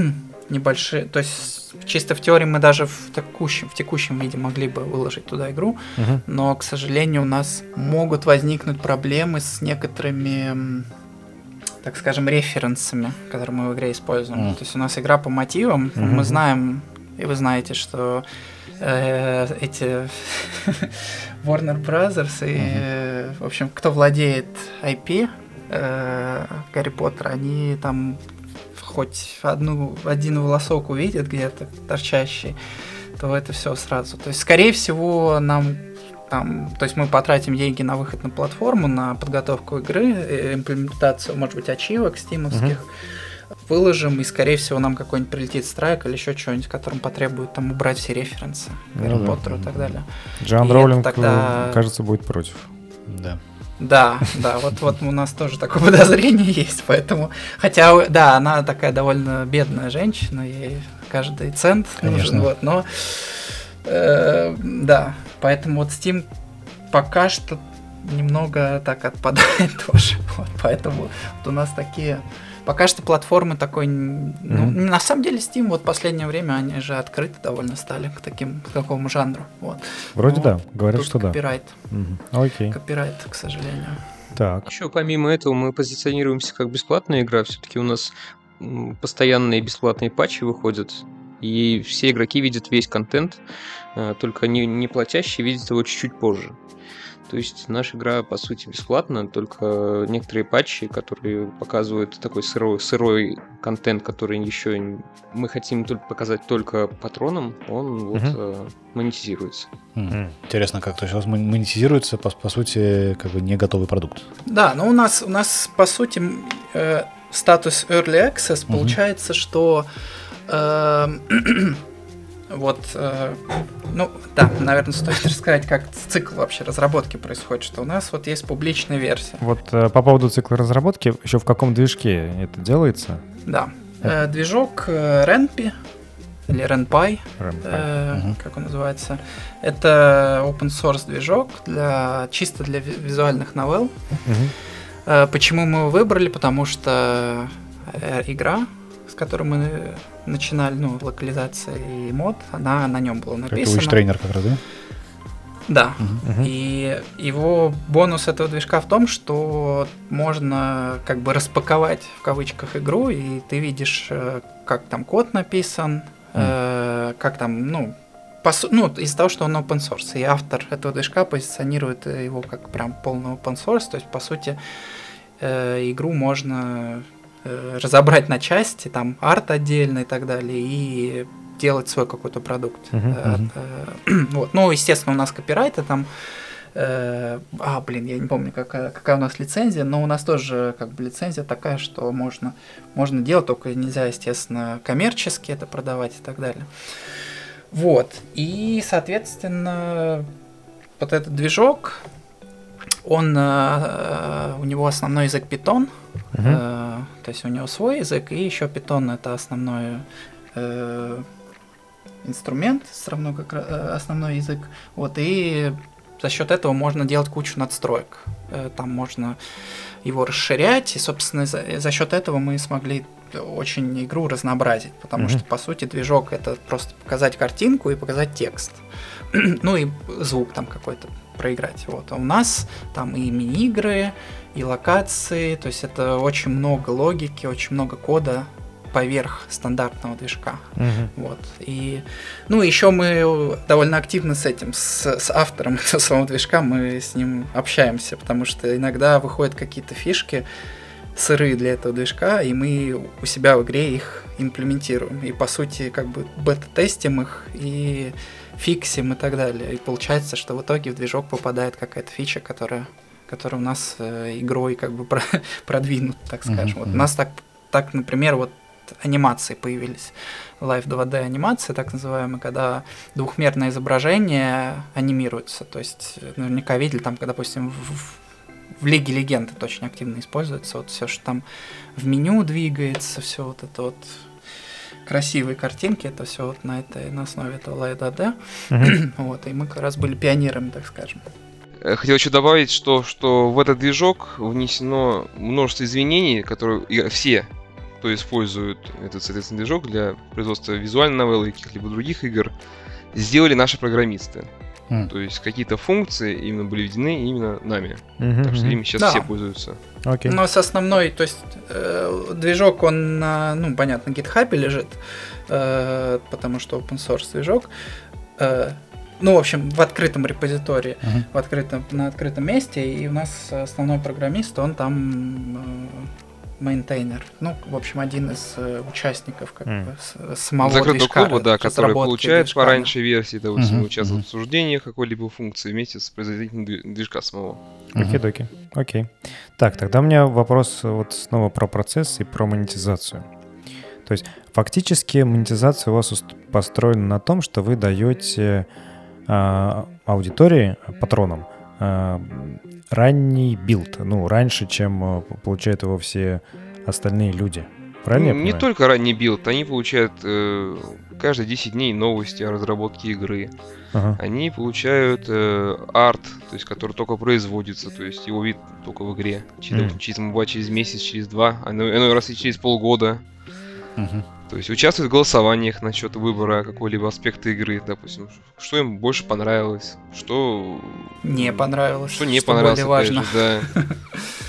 небольшие, то есть чисто в теории мы даже в текущем, в текущем виде могли бы выложить туда игру, uh-huh. но, к сожалению, у нас могут возникнуть проблемы с некоторыми, так скажем, референсами, которые мы в игре используем. Uh-huh. То есть у нас игра по мотивам, uh-huh. мы знаем, и вы знаете, что эти Warner Brothers и, uh-huh. в общем, кто владеет IP э, Гарри Поттера, они там хоть одну, один волосок увидят где-то торчащий, то это все сразу. То есть, скорее всего, нам там, то есть мы потратим деньги на выход на платформу, на подготовку игры, э, имплементацию, может быть, ачивок стимовских, выложим, и, скорее всего, нам какой-нибудь прилетит страйк или еще что-нибудь, которым потребует там убрать все референсы Ну Гарри да. Поттеру и так далее. Джон И Роулинг, тогда- э, кажется, будет против. Да. Да, да, вот, вот у нас тоже такое подозрение есть, поэтому... Хотя, да, она такая довольно бедная женщина, ей каждый цент нужен, Конечно. вот, но... э, да, поэтому вот Steam пока что немного так отпадает тоже, вот, поэтому вот у нас такие... Пока что платформы такой... Ну, Мгм. на самом деле Steam вот в последнее время, они же открыты довольно стали к таким, к такому жанру, вот. Вроде Ну, да, говорят, Тут что да. копирайт. Окей. копирайт, к сожалению. Так. Еще помимо этого мы позиционируемся как бесплатная игра. Все-таки у нас постоянные бесплатные патчи выходят. И все игроки видят весь контент, э, только не, не платящие видят его чуть-чуть позже. То есть наша игра, по сути, бесплатна, только некоторые патчи, которые показывают такой сырой, сырой контент, который еще мы хотим только показать только патронам, он вот Мгм. э, монетизируется. М. Интересно, как то есть у вас мон- монетизируется, по, по сути, как бы не готовый продукт. Да, но у нас, у нас по сути, э, статус Early Access Мгм. получается, что вот, э, ну, да, наверное, стоит рассказать, как цикл вообще разработки происходит, что у нас вот есть публичная версия, Вот э, по поводу цикла разработки, еще в каком движке это делается? да. Э, движок Renpy или RenPy, Рэм, э, Мгм. как он называется, это open source движок для чисто для ви- визуальных новелл. Мгм. Э, Почему мы его выбрали? Потому что игра, с которой мы начинали, ну, локализация и мод, она на нем была Это написана. Witch тренер как раз, да? Да. Мгм. И его бонус этого движка в том, что можно как бы распаковать в кавычках игру, и ты видишь, э, как там код написан, э, как там, ну, по су- ну, из-за того, что он open source, и автор этого движка позиционирует его как прям полный open source, то есть, по сути, э, игру можно разобрать на части, там арт отдельно и так далее, и делать свой какой-то продукт. Э, мгм. э, Вот. Ну, естественно, у нас копирайты там. э, А, блин, я не помню, какая, какая у нас лицензия, но у нас тоже как бы лицензия такая, что можно, можно делать, только нельзя, естественно, коммерчески это продавать и так далее. Вот. И, соответственно, вот этот движок, он, э, у него основной язык Python, Мгм. Э, то есть у него свой язык, и еще Python это основной э, инструмент, все равно как э, основной язык. Вот, и за счет этого можно делать кучу надстроек. Э, Там можно его расширять, и, собственно, за, за счет этого мы смогли очень игру разнообразить, потому Мгм. что, по сути, движок это просто показать картинку и показать текст. ну и звук там какой-то проиграть. Вот. А у нас там и мини-игры, и локации, то есть это очень много логики, очень много кода поверх стандартного движка. Мгм. Вот. И, ну, еще мы довольно активно с этим, с, с автором этого самого движка, мы с ним общаемся, потому что иногда выходят какие-то фишки сырые для этого движка, и мы у себя в игре их имплементируем. И, по сути, как бы бета-тестим их и фиксим и так далее. И получается, что в итоге в движок попадает какая-то фича, которая, которая у нас э, игрой как бы про- продвинут, так скажем. Вот у нас так, так, например, вот анимации появились. Live 2D анимация, так называемая, когда двухмерное изображение анимируется. То есть э, наверняка видели там, когда, допустим, в, в Лиге Легенд это очень активно используется. Вот все, что там в меню двигается, все вот это вот красивые картинки, это все вот на этой на основе этого 2D. Мгм. Вот, и мы как раз были пионерами, так скажем. Э, Хотел еще добавить, что, что в этот движок внесено множество изменений, которые все, кто использует этот, соответственно, движок для производства визуальной новеллы и каких-либо других игр, сделали наши программисты. М. То есть какие-то функции именно были введены именно нами. Мгм, Так что ими сейчас Да. все пользуются. Окей. У нас основной, то есть э, движок, он на, ну, понятно, GitHub лежит, э, потому что open source движок. Э, ну, в общем, в открытом репозитории, Мгм. в открытом, на открытом месте, и у нас основной программист, он там э, maintainer. Ну, в общем, один из э, участников как Мгм. бы, с- самого Закрытого движка, клуба, да, который получает движка, по да. раньше версии, допустим, Мгм, участвует мгм. в обсуждениях какой-либо функции вместе с производителем движ- движка самого. Okey-dokey. Окей. Так, тогда у меня вопрос вот снова про процесс и про монетизацию. То есть фактически монетизация у вас построена на том, что вы даете а, аудитории, патронам, ранний build, ну, раньше, чем а, получают его все остальные люди. Правильно Ну, не только ранний билд, они получают э, каждые 10 дней новости о разработке игры. Ага. Они получают э, арт, то есть который только производится, то есть его вид только в игре. Через, Мгм. через, через месяц, через два, а иной иной раз и через полгода. Мгм. То есть участвуют в голосованиях насчет выбора какого-либо аспекта игры, допустим, что им больше понравилось, что Не понравилось. что не что понравилось, важно. же, да.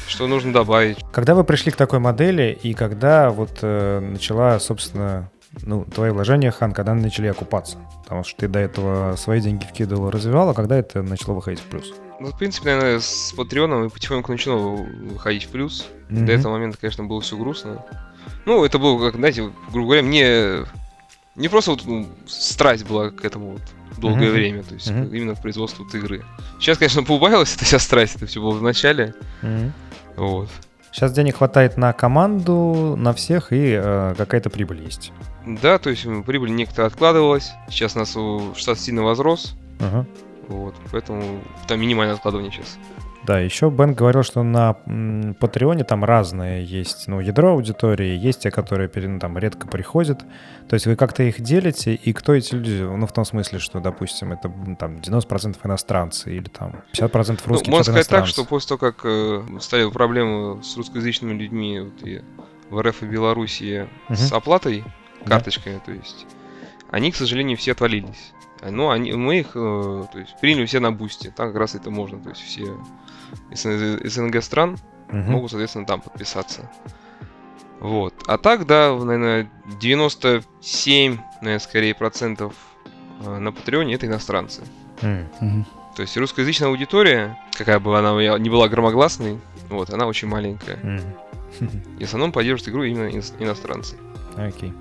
Что нужно добавить. Когда вы пришли к такой модели и когда вот э, начала, собственно, ну, твои вложения, Хан, когда начали окупаться? Потому что ты до этого свои деньги вкидывал, развивал, а когда это начало выходить в плюс? Ну, в принципе, наверное, с Патреоном и потихоньку начало выходить в плюс. Мгм. До этого момента, конечно, было все грустно. Ну, это было, как, знаете, грубо говоря, мне не просто вот ну, страсть была к этому вот долгое Мгм. время, то есть Мгм. именно к производству вот игры. Сейчас, конечно, поубавилась эта вся страсть, это все было в начале. Мгм. Вот. Сейчас денег хватает на команду, на всех, и э, какая-то прибыль есть. Да, то есть прибыль некоторая откладывалась. Сейчас у нас у- штат сильно возрос. Ага. Вот, поэтому там минимальное откладывание сейчас. Да, еще Бен говорил, что на Патреоне там разные есть, ну, ядро аудитории, есть те, которые ну, там редко приходят. То есть вы как-то их делите, и кто эти люди? Ну, в том смысле, что, допустим, это там 90% иностранцы или там 50% Ну, русских, можно 50% сказать так, что после того, как э, стали проблемы с русскоязычными людьми вот, и в РФ и Белоруссии с Мгм. оплатой Да. карточками, то есть, они, к сожалению, все отвалились. Ну, они, мы их, э, то есть, приняли все на бусте. Там как раз это можно, то есть все из СНГ стран Мгм. могут, соответственно, там подписаться. Вот. А так, да, наверное, 97, наверное, скорее процентов э, на Патреоне это иностранцы. Мгм. То есть русскоязычная аудитория, какая бы она ни была громогласной, вот, она очень маленькая. М. И в основном поддерживают игру именно ино- иностранцы. Окей.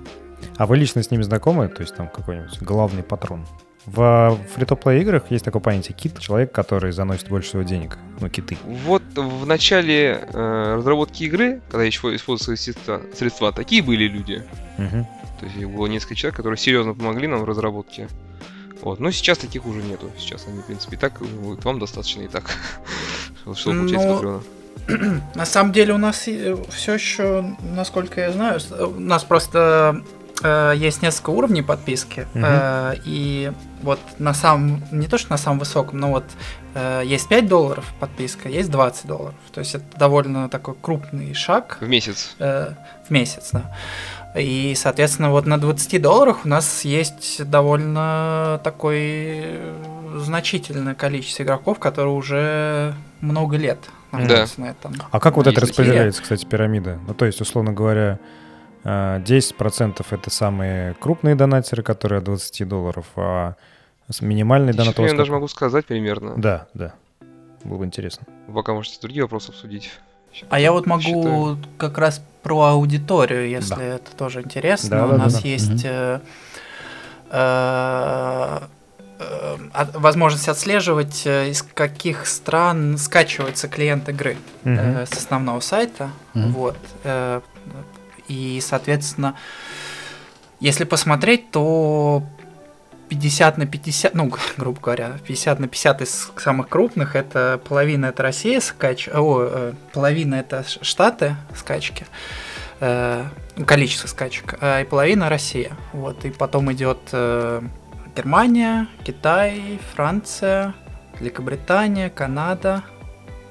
А вы лично с ними знакомы? То есть там какой-нибудь главный патрон? В фри-то-плей играх есть такое понятие кит, человек, который заносит больше всего денег. Ну, киты. Вот в начале э, разработки игры, когда еще использовались средства, средства, такие были люди. Мгм. То есть было несколько человек, которые серьезно помогли нам в разработке. Вот. Но сейчас таких уже нету. Сейчас они, в принципе, и так, вот, вам достаточно и так. Что получается Ну. На самом деле у нас все еще, насколько я знаю, с- у нас просто э, есть несколько уровней подписки. Мгм. э, и вот на самом, не то что на самом высоком, но вот э, есть 5 долларов подписка, есть 20 долларов. То есть это довольно такой крупный шаг В месяц. э, в месяц, да. И, соответственно, вот на 20 долларах у нас есть довольно такое э, значительное количество игроков, которые уже много лет находятся на этом. А как вот это распределяется, кстати, пирамида? Ну, то есть, условно говоря, 10% это самые крупные донатеры, которые от 20 долларов, а минимальный донат я даже могу сказать примерно. Да, да. Было бы интересно. Пока можете другие вопросы обсудить. А я вот могу считаю. как раз про аудиторию, если Да. это тоже интересно. Да, У да, нас да. есть э, э, э, от- возможность отслеживать, э, из каких стран скачивается клиент игры Мгм. э, с основного сайта. Мгм. Вот. И, соответственно, если посмотреть, то 50 на 50, ну, грубо говоря, 50 на 50 из самых крупных, это половина это Россия скач, о, э, половина это Штаты скачки, э, количество скачек, э, и половина Россия. Вот, и потом идет э, Германия, Китай, Франция, Великобритания, Канада,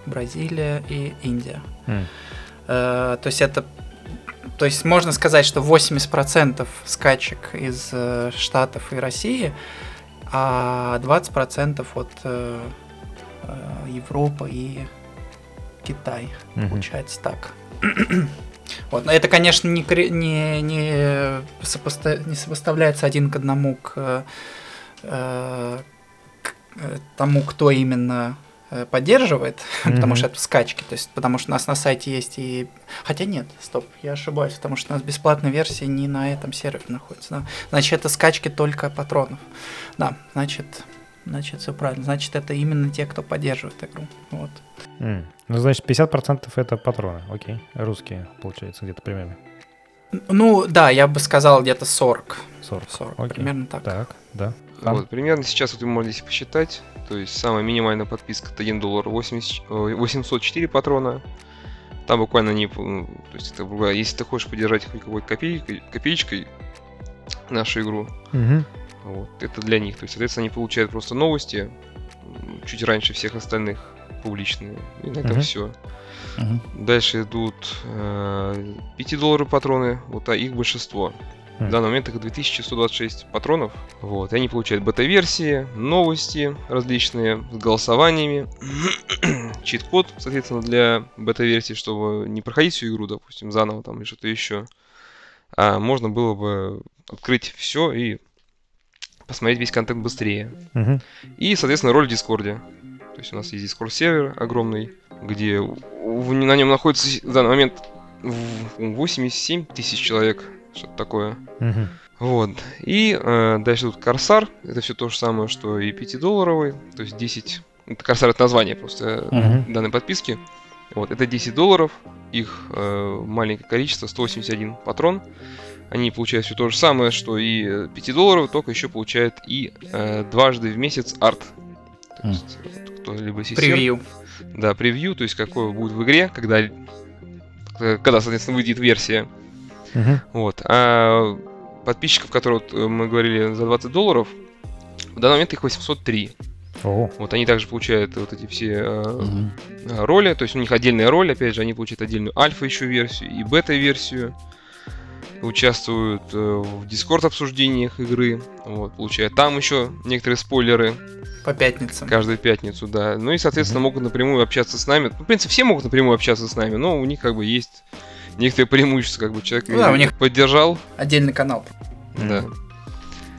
Бразилия и Индия. Э, то есть это то есть можно сказать, что 80% скачек из э, Штатов и России, а 20% от э, э, Европы и Китай. Мгм. Получается так. Вот. Но это, конечно, не, не, не, сопоста- не сопоставляется один к одному к, э, к, э, тому, кто именно э, поддерживает, потому Мгм. что это скачки, то есть потому что у нас на сайте есть и... Хотя нет, стоп, я ошибаюсь, потому что у нас бесплатная версия не на этом сервере находится. да. Значит, это скачки только патронов. Да, значит, значит, все правильно. Значит, это именно те, кто поддерживает игру. Вот. М. Ну, значит, 50% это патроны, окей. Русские, получается, где-то примерно. Ну, да, я бы сказал где-то 40. 40. 40, Окей. примерно так. Так, да. Вот, примерно сейчас вот вы можете посчитать. То есть самая минимальная подписка это 1 доллар 80, ой, 804 патрона. Там буквально не... ну, То есть это, если ты хочешь поддержать хоть какой-то копейкой, копеечкой нашу игру, Мгм. вот, это для них. То есть, соответственно, они получают просто новости чуть раньше всех остальных публичные. И на этом Мгм. все. Мгм. Дальше идут 5 долларов патроны, вот а их большинство. В Мгм. данный момент их 2126 патронов. Вот, и они получают бета-версии, новости различные с голосованиями, чит-код, соответственно, для бета-версии, чтобы не проходить всю игру, допустим, заново там или что-то еще. А можно было бы открыть все и посмотреть весь контент быстрее. Мгм. И, соответственно, роль в Дискорде. То есть у нас есть Дискорд сервер огромный, где в- на нем находится в данный момент в- 87 тысяч человек, что-то такое. Мгм. Вот. И э, дальше тут Корсар. Это все то же самое, что и 5-долларовый. То есть 10... Это Корсар это название просто э, Мгм. данной подписки. Вот, это 10 долларов. Их э, маленькое количество, 181 патрон. Они получают все то же самое, что и 5 долларов, только еще получают и э, дважды в месяц арт. То есть, вот кто-либо CSR, Превью. Да, превью, то есть какое будет в игре, когда, э, когда соответственно, выйдет версия. Вот. А подписчиков, которые вот, э, мы говорили за 20 долларов, в данный момент их 803. О, Вот они также получают вот эти все э, э, роли, то есть у них отдельная роль, опять же, они получают отдельную альфа еще версию и бета-версию. Участвуют э, в дискорд обсуждениях игры, вот, получают там еще некоторые спойлеры По пятницам. каждую пятницу, да. Ну и, соответственно, могут напрямую общаться с нами. Ну, в принципе, все могут напрямую общаться с нами, но у них как бы есть некоторые преимущества, как бы человек Ну да, у их них- поддержал, Отдельный канал. да.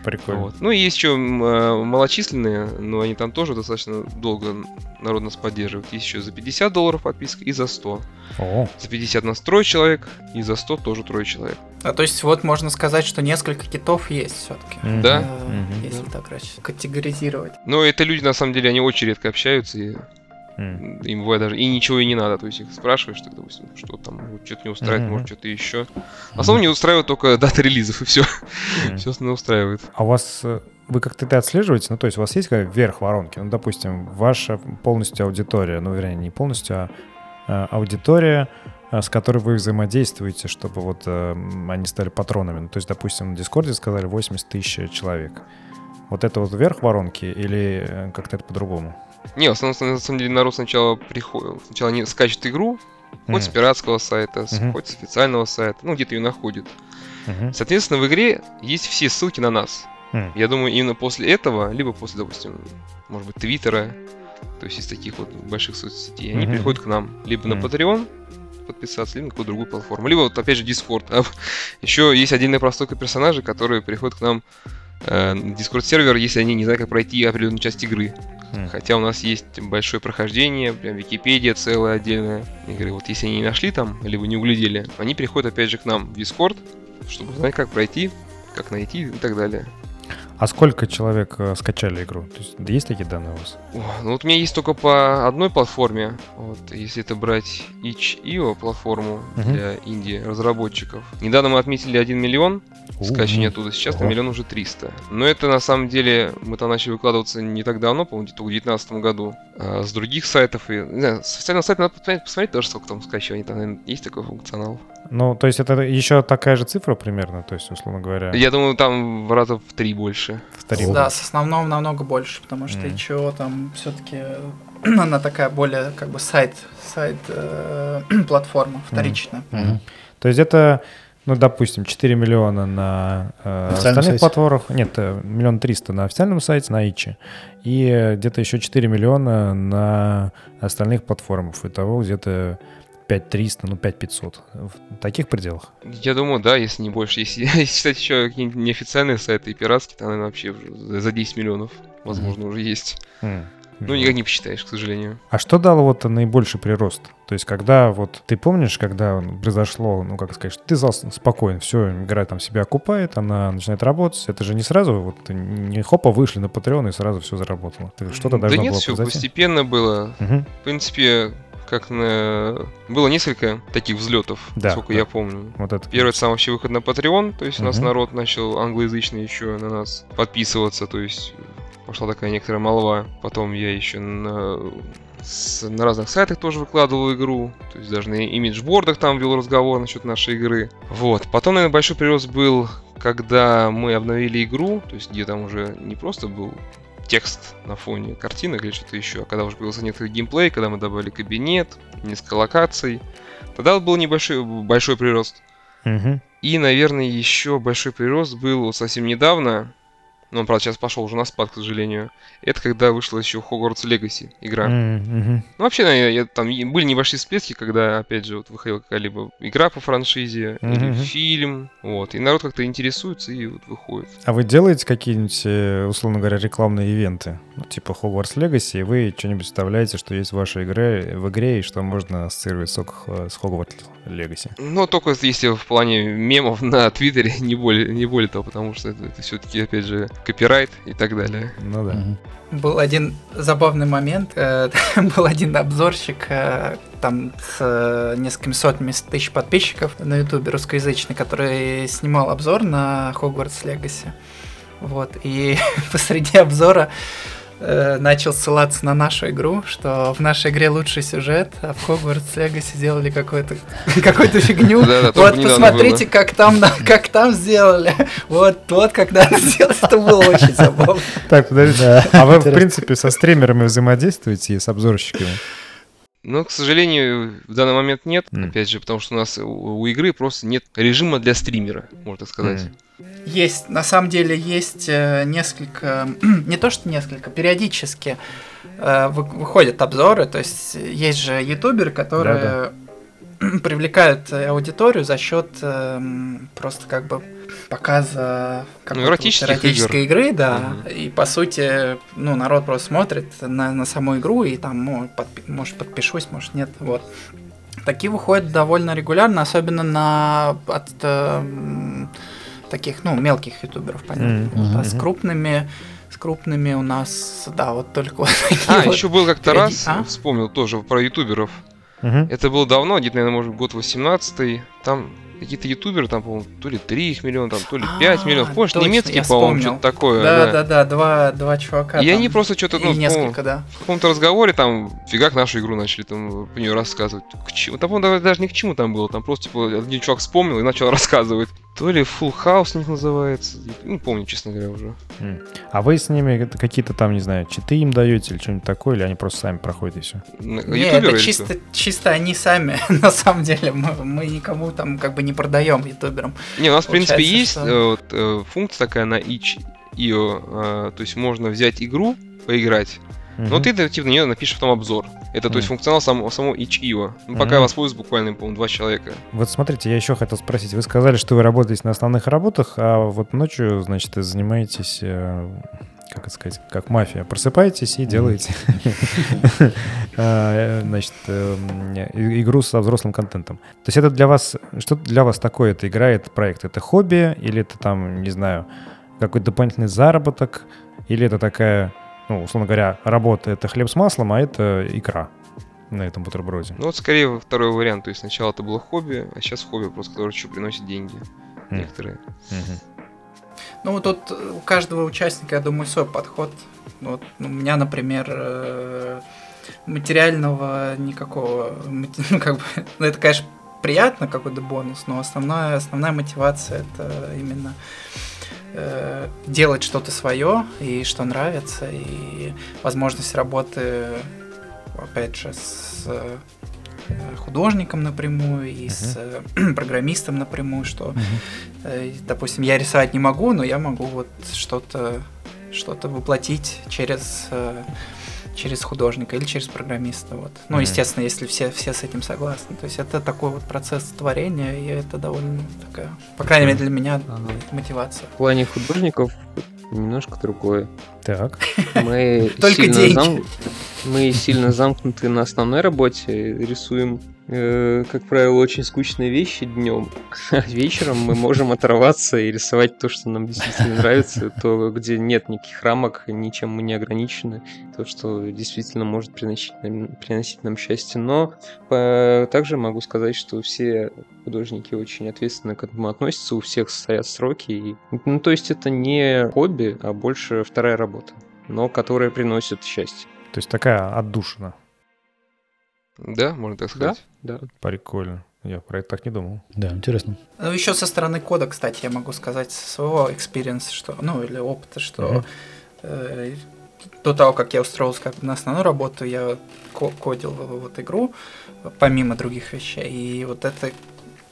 прикольно. Вот. Ну и есть еще э, малочисленные, но они там тоже достаточно долго народ нас поддерживает. Есть еще за 50 долларов подписка и за 100. О, За 50 нас трое человек, и за 100 тоже трое человек. А то есть вот можно сказать, что несколько китов есть все-таки. Мгм. Да? Мгм. Если так раньше категоризировать. Но это люди, на самом деле, они очень редко общаются, и М. им бывает даже и ничего и не надо. То есть их спрашиваешь, так, допустим, что там, что-то не устраивает, Мгм. может, что-то еще. В основном не устраивает только дата релизов, и все. Мгм. Все остальное устраивает. А у вас, э, вы как-то это отслеживаете? Ну, то есть у вас есть какая верх воронки? Ну, допустим, ваша полностью аудитория, ну, вернее, не полностью, а э, аудитория, э, с которой вы взаимодействуете, чтобы вот э, они стали патронами. Ну, то есть, допустим, на Дискорде сказали 80 тысяч человек. Вот это вот верх воронки или э, как-то это по-другому? Не, в основном, на самом деле, народ сначала приходит, сначала не скачет игру, хоть с пиратского сайта, Мгм. хоть с официального сайта, ну, где-то ее находит. Мгм. Соответственно, в игре есть все ссылки на нас. М. Я думаю, именно после этого, либо после, допустим, может быть, Твиттера, то есть из таких вот больших соцсетей, они Мгм. приходят к нам либо на Мгм. Patreon подписаться, либо на какую-то другую платформу. Либо вот опять же Discord. Еще есть отдельная прослойка персонажей, которые приходят к нам э, Discord сервер, если они не знают, как пройти определенную часть игры. М. Хотя у нас есть большое прохождение, прям Википедия целая отдельная игры. Вот если они не нашли там, либо не углядели, они приходят опять же к нам в Discord, чтобы узнать, как пройти, как найти и так далее. А сколько человек э, скачали игру? То есть есть такие данные у вас? О, ну вот у меня есть только по одной платформе. Вот, если это брать itch.io платформу Мгм. для инди разработчиков. Недавно мы отметили 1 миллион скачиваний У, оттуда, сейчас на Ого. миллион уже 300. Но это на самом деле, мы там начали выкладываться не так давно, по-моему, где-то в 2019 году. А с других сайтов и... Не знаю, с официального сайта надо посмотреть, посмотреть тоже, сколько там скачиваний. Там, наверное, есть такой функционал. Ну, то есть это еще такая же цифра примерно, то есть, условно говоря, Я думаю, там в раза в три больше. в три. Да, с основного намного больше, потому что Мгм. и чего там все-таки она такая более как бы сайт, сайт э, платформа вторичная. Мгм. То есть это, ну, допустим, 4 миллиона на э, остальных сайте? платформах. Нет, э, миллион триста на официальном сайте, на Ичи. И где-то еще 4 миллиона на остальных платформах. Итого где-то 5300, ну, 5500. В таких пределах. Я думаю, да, если не больше. Если, если считать еще какие-нибудь неофициальные сайты и пиратские, то, наверное, вообще за- за 10 миллионов, возможно, уже есть. М. Ну, никак не посчитаешь, к сожалению. А что дало вот наибольший прирост? То есть, когда вот ты помнишь, когда произошло, ну, как сказать, ты зал спокойно, все, игра там себя окупает, она начинает работать, это же не сразу, вот не хопа вышли на Patreon и сразу все заработало. Что-то Да должно нет, было все произойти. постепенно было. Мгм. В принципе, как на... Было несколько таких взлетов, Да, насколько да. я помню. Вот это. Первый сам вообще выход на Patreon, то есть у нас народ начал англоязычный еще на нас подписываться, то есть пошла такая некоторая молва. Потом я еще на, с- на разных сайтах тоже выкладывал игру, то есть даже на имиджбордах там вел разговор насчет нашей игры. Вот. Потом, наверное, большой прирост был, когда мы обновили игру, то есть где там уже не просто был текст на фоне картинок или что-то еще, а когда уже появился некоторый геймплей, когда мы добавили кабинет, несколько локаций, тогда был небольшой большой прирост. Мгм. И, наверное, еще большой прирост был совсем недавно. Но он, правда, сейчас пошел уже на спад, к сожалению. Это когда вышла еще Hogwarts Legacy игра. Мгм. Ну, вообще, наверное, я- там были небольшие всплески, когда, опять же, вот выходила какая-либо игра по франшизе или Мгм. фильм. Вот. И народ как-то интересуется и вот выходит. А вы делаете какие-нибудь, э, условно говоря, рекламные ивенты? Ну, типа Hogwarts Legacy, и вы что-нибудь вставляете, что есть в вашей игре, в игре, и что можно ассоциировать с, с Hogwarts Legacy? Но только если в плане мемов на Твиттере, не более, не более того, потому что это, все-таки, опять же, копирайт и так далее. Ну да. Мгм. Был один забавный момент. э, Был один обзорщик, э, там с э, несколькими сотнями тысяч подписчиков на ютубе русскоязычный, который снимал обзор на Hogwarts Legacy. Вот, и посреди обзора э, начал ссылаться на нашу игру, что в нашей игре лучший сюжет, а в Hogwarts Legacy сделали какую-то какую-то фигню. Вот посмотрите, как там, как там сделали. Вот, вот, как надо сделать. Это было очень забавно. Так, подождите. А вы, в принципе, со стримерами взаимодействуете и с обзорщиками? Но, к сожалению, в данный момент нет. М. Опять же, потому что у нас у, у игры просто нет режима для стримера, можно так сказать. М. Есть, на самом деле, есть э, несколько, не то что несколько, периодически э, вы- выходят обзоры, то есть есть же ютуберы, которые привлекают э, аудиторию за счет просто как бы показа эротических эротической игры, да, Мгм. и по сути, ну, народ просто смотрит на, на саму игру и там, ну, подпи- может, подпишусь, может, нет, вот. Такие выходят довольно регулярно, особенно на от эм, таких, ну, мелких ютуберов, понятно. Мгм. Вот, а с крупными, с крупными у нас, да, вот только вот А, вот. еще был как-то периоди- раз, а? вспомнил тоже про ютуберов. Мгм. Это было давно, где-то, наверное, может, год 18 Там какие-то ютуберы, там, по-моему, то ли 3 их миллиона, там, то ли 5 А, миллионов. Помнишь, точно, немецкие, по-моему, что-то такое. Да, да. да, да, два, два чувака. И там, они просто что-то, ну, несколько, да. в каком-то разговоре там фигак нашу игру начали там по нее рассказывать. К чему? Там, по-моему, даже не к чему там было. Там просто, типа, один чувак вспомнил и начал рассказывать. То ли Full House у них называется. Не помню, честно говоря, уже. А вы с ними какие-то там, не знаю, читы им даете или что-нибудь такое, или они просто сами проходят и все? Не, это чисто, чисто они сами, на самом деле. Мы, мы никому там как бы не продаем ютуберам. Не, у нас, в принципе, есть что- э, вот, э, функция такая на itch.io. э, то есть можно взять игру, поиграть, но Мгм. ты типа, на нее напишешь потом обзор. Это, то есть, функционал само, само itch.io. Ну, пока Мгм. воспользуюсь буквально, по-моему, два человека. Вот смотрите, я еще хотел спросить. Вы сказали, что вы работаете на основных работах, а вот ночью, значит, занимаетесь, как это сказать, как мафия. Просыпаетесь и делаете, э, значит, эм, игру со взрослым контентом. То есть это для вас, что для вас такое эта игра, этот проект? Это хобби или это там, не знаю, какой-то дополнительный заработок? Или это такая, ну, условно говоря, работа — это хлеб с маслом, а это икра на этом бутерброде? Ну, вот скорее второй вариант. То есть сначала это было хобби, а сейчас хобби просто, которое еще приносит деньги. Некоторые. Ну, тут у каждого участника, я думаю, свой подход. Вот, ну, у меня, например, э, материального никакого, ну, как бы, ну, это, конечно, приятно, какой-то бонус, но основная, основная мотивация это именно э, делать что-то свое и что нравится, и возможность работы, опять же, с э, художником напрямую и с э, программистом напрямую, что. Э, Допустим, я рисовать не могу, но я могу вот что-то что-то воплотить через э, через художника или через программиста. Вот. Ну, Мгм. естественно, если все, все с этим согласны. То есть это такой вот процесс творения, и это довольно такая, по крайней мере, для меня Ага. мотивация. В плане художников немножко другое. Так. Мы Только сильно деньги. зам- Мы сильно замкнуты на основной работе, рисуем, э, как правило, очень скучные вещи днем, а вечером мы можем оторваться и рисовать то, что нам действительно нравится, то, где нет никаких рамок, ничем мы не ограничены, то, что действительно может приносить нам, приносить нам счастье. Но по- также могу сказать, что все художники очень ответственно к этому относятся, у всех стоят сроки. и- ну, то есть это не хобби, а больше вторая работа, но которая приносит счастье. То есть такая отдушина. Да, можно так Да? сказать. Да. Прикольно. Я про это так не думал. Да, интересно. Ну, еще со стороны кода, кстати, я могу сказать со своего experience а, что, ну, или опыта, что э, до того, как я устроился как бы на основную работу, я ко- кодил вот игру, помимо других вещей, и вот это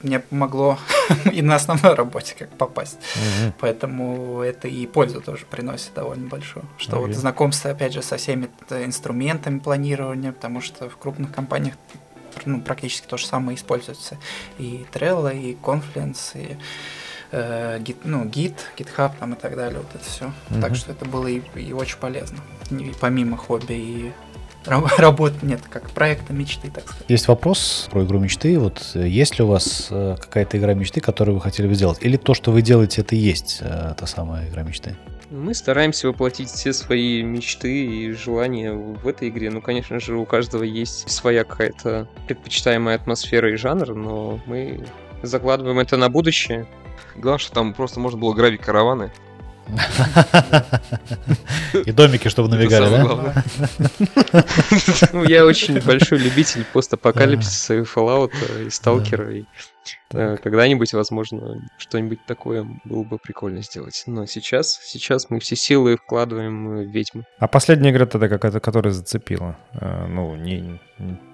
мне помогло и на основной работе как попасть. Мгм. Поэтому это и пользу тоже приносит довольно большую. Что Окей. вот знакомство, опять же, со всеми т- инструментами планирования, потому что в крупных компаниях ну, практически то же самое используется. И Trello, и Confluence, и э, ну, Git, GitHub там и так далее, вот это все. Мгм. Так что это было и, и очень полезно. И помимо хобби и работы, нет, как проекта мечты, так сказать. Есть вопрос про игру мечты. Вот э, есть ли у вас э, какая-то игра мечты, которую вы хотели бы сделать? Или то, что вы делаете, это и есть э, та самая игра мечты? Мы стараемся воплотить все свои мечты и желания в этой игре. Ну, конечно же, у каждого есть своя какая-то предпочитаемая атмосфера и жанр, но мы закладываем это на будущее. Главное, что там просто можно было грабить караваны. И домики, чтобы набегали, да? Ну, я очень большой любитель постапокалипсиса и Fallout, и Сталкера, и э, когда-нибудь, возможно, что-нибудь такое было бы прикольно сделать. Но сейчас, сейчас мы все силы вкладываем в ведьму. А последняя игра тогда какая-то, которая зацепила? Э, Ну, не,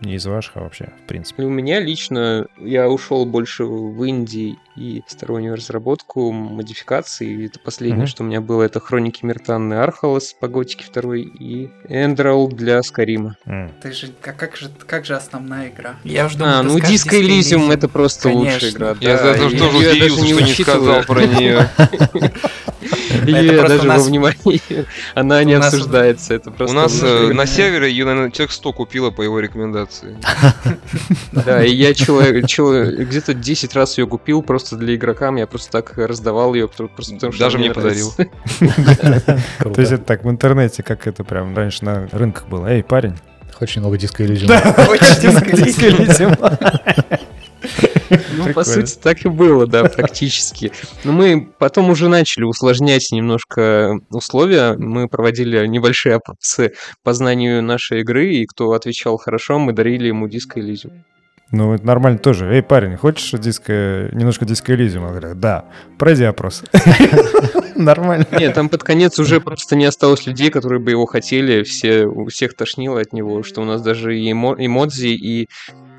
не из ваших, а вообще, в принципе. И у меня лично, я ушел больше в инди и стороннюю разработку, модификации. И Это последнее, Мгм. что у меня было, это Хроники Миртанны Архалас по Готике 2 и Эндроул для Скарима. М. Ты же, как, как же, как же основная игра? Я уже думал, А, ну Disco Elysium это просто Конечно. Лучшая игра. Я да, тоже, и тоже удивился, даже что не сказал про нее. Это даже у нас- во внимании. Она не у нас- обсуждается. Это У просто нас лучшая э, на севере ее, наверное, человек 100 купила по его рекомендации. Да, и я человек, где-то 10 раз ее купил просто для игрока, я просто так раздавал ее, просто потому что Даже мне. Круто. То есть это так в интернете, как это прям раньше на рынках было. Эй, парень. Очень много диска иллюзий. Очень Disco Elysium. Ну, по сути, так и было, да, практически. Но мы потом уже начали усложнять немножко условия. Мы проводили небольшие опросы по знанию нашей игры, и кто отвечал хорошо, мы дарили ему диско Elysium. Ну, это нормально тоже. Эй, парень, хочешь диско, немножко диско Элизиума? Говорят, да. Пройди опрос. Нормально. Нет, там под конец уже просто не осталось людей, которые бы его хотели. Все, у всех тошнило от него, что у нас даже и эмо- эмодзи, и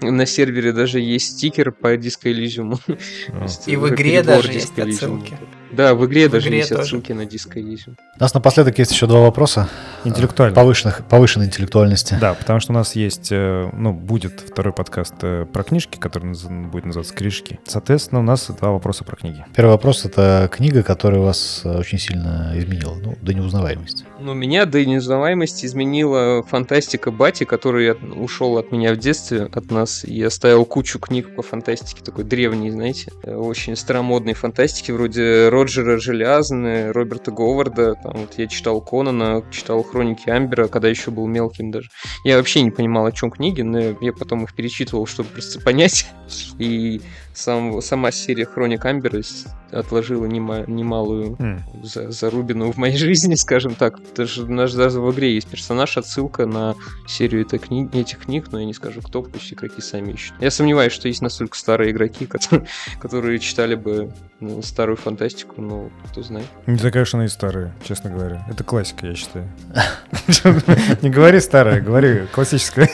на сервере даже есть стикер по диско Elysium. То есть И в игре даже Disco есть Elysium. отсылки. Да, в игре В даже игре есть тоже. отсылки на диско. У нас напоследок есть еще два вопроса. Интеллектуально. Повышенных, повышенной интеллектуальности. Да, потому что у нас есть, э, ну, будет второй подкаст э, про книжки, который будет называться «Кришки». Соответственно, у нас два вопроса про книги. Первый вопрос — это книга, которая вас э, очень сильно изменила, ну, до неузнаваемости. Ну, меня до неузнаваемости изменила фантастика Бати, который от- ушел от меня в детстве, от нас, и оставил кучу книг по фантастике, такой древней, знаете, очень старомодной фантастики, вроде Роджера Желязны, Роберта Говарда, там вот я читал Конана, читал Хроники Амбера, когда еще был мелким даже. Я вообще не понимал, о чем книги, но я потом их перечитывал, чтобы просто понять, и сам, сама серия Хроник Амбера отложила нема- немалую М. за, зарубину в моей жизни, скажем так. Даже, даже в игре есть персонаж, отсылка на серию этой кни- этих книг, но я не скажу, кто, пусть игроки сами ищут. Я сомневаюсь, что есть настолько старые игроки, которые, которые читали бы ну, старую фантастику, но кто знает. Не такая уж она и старая, честно говоря. Это классика, я считаю. Не говори старая, говори классическая.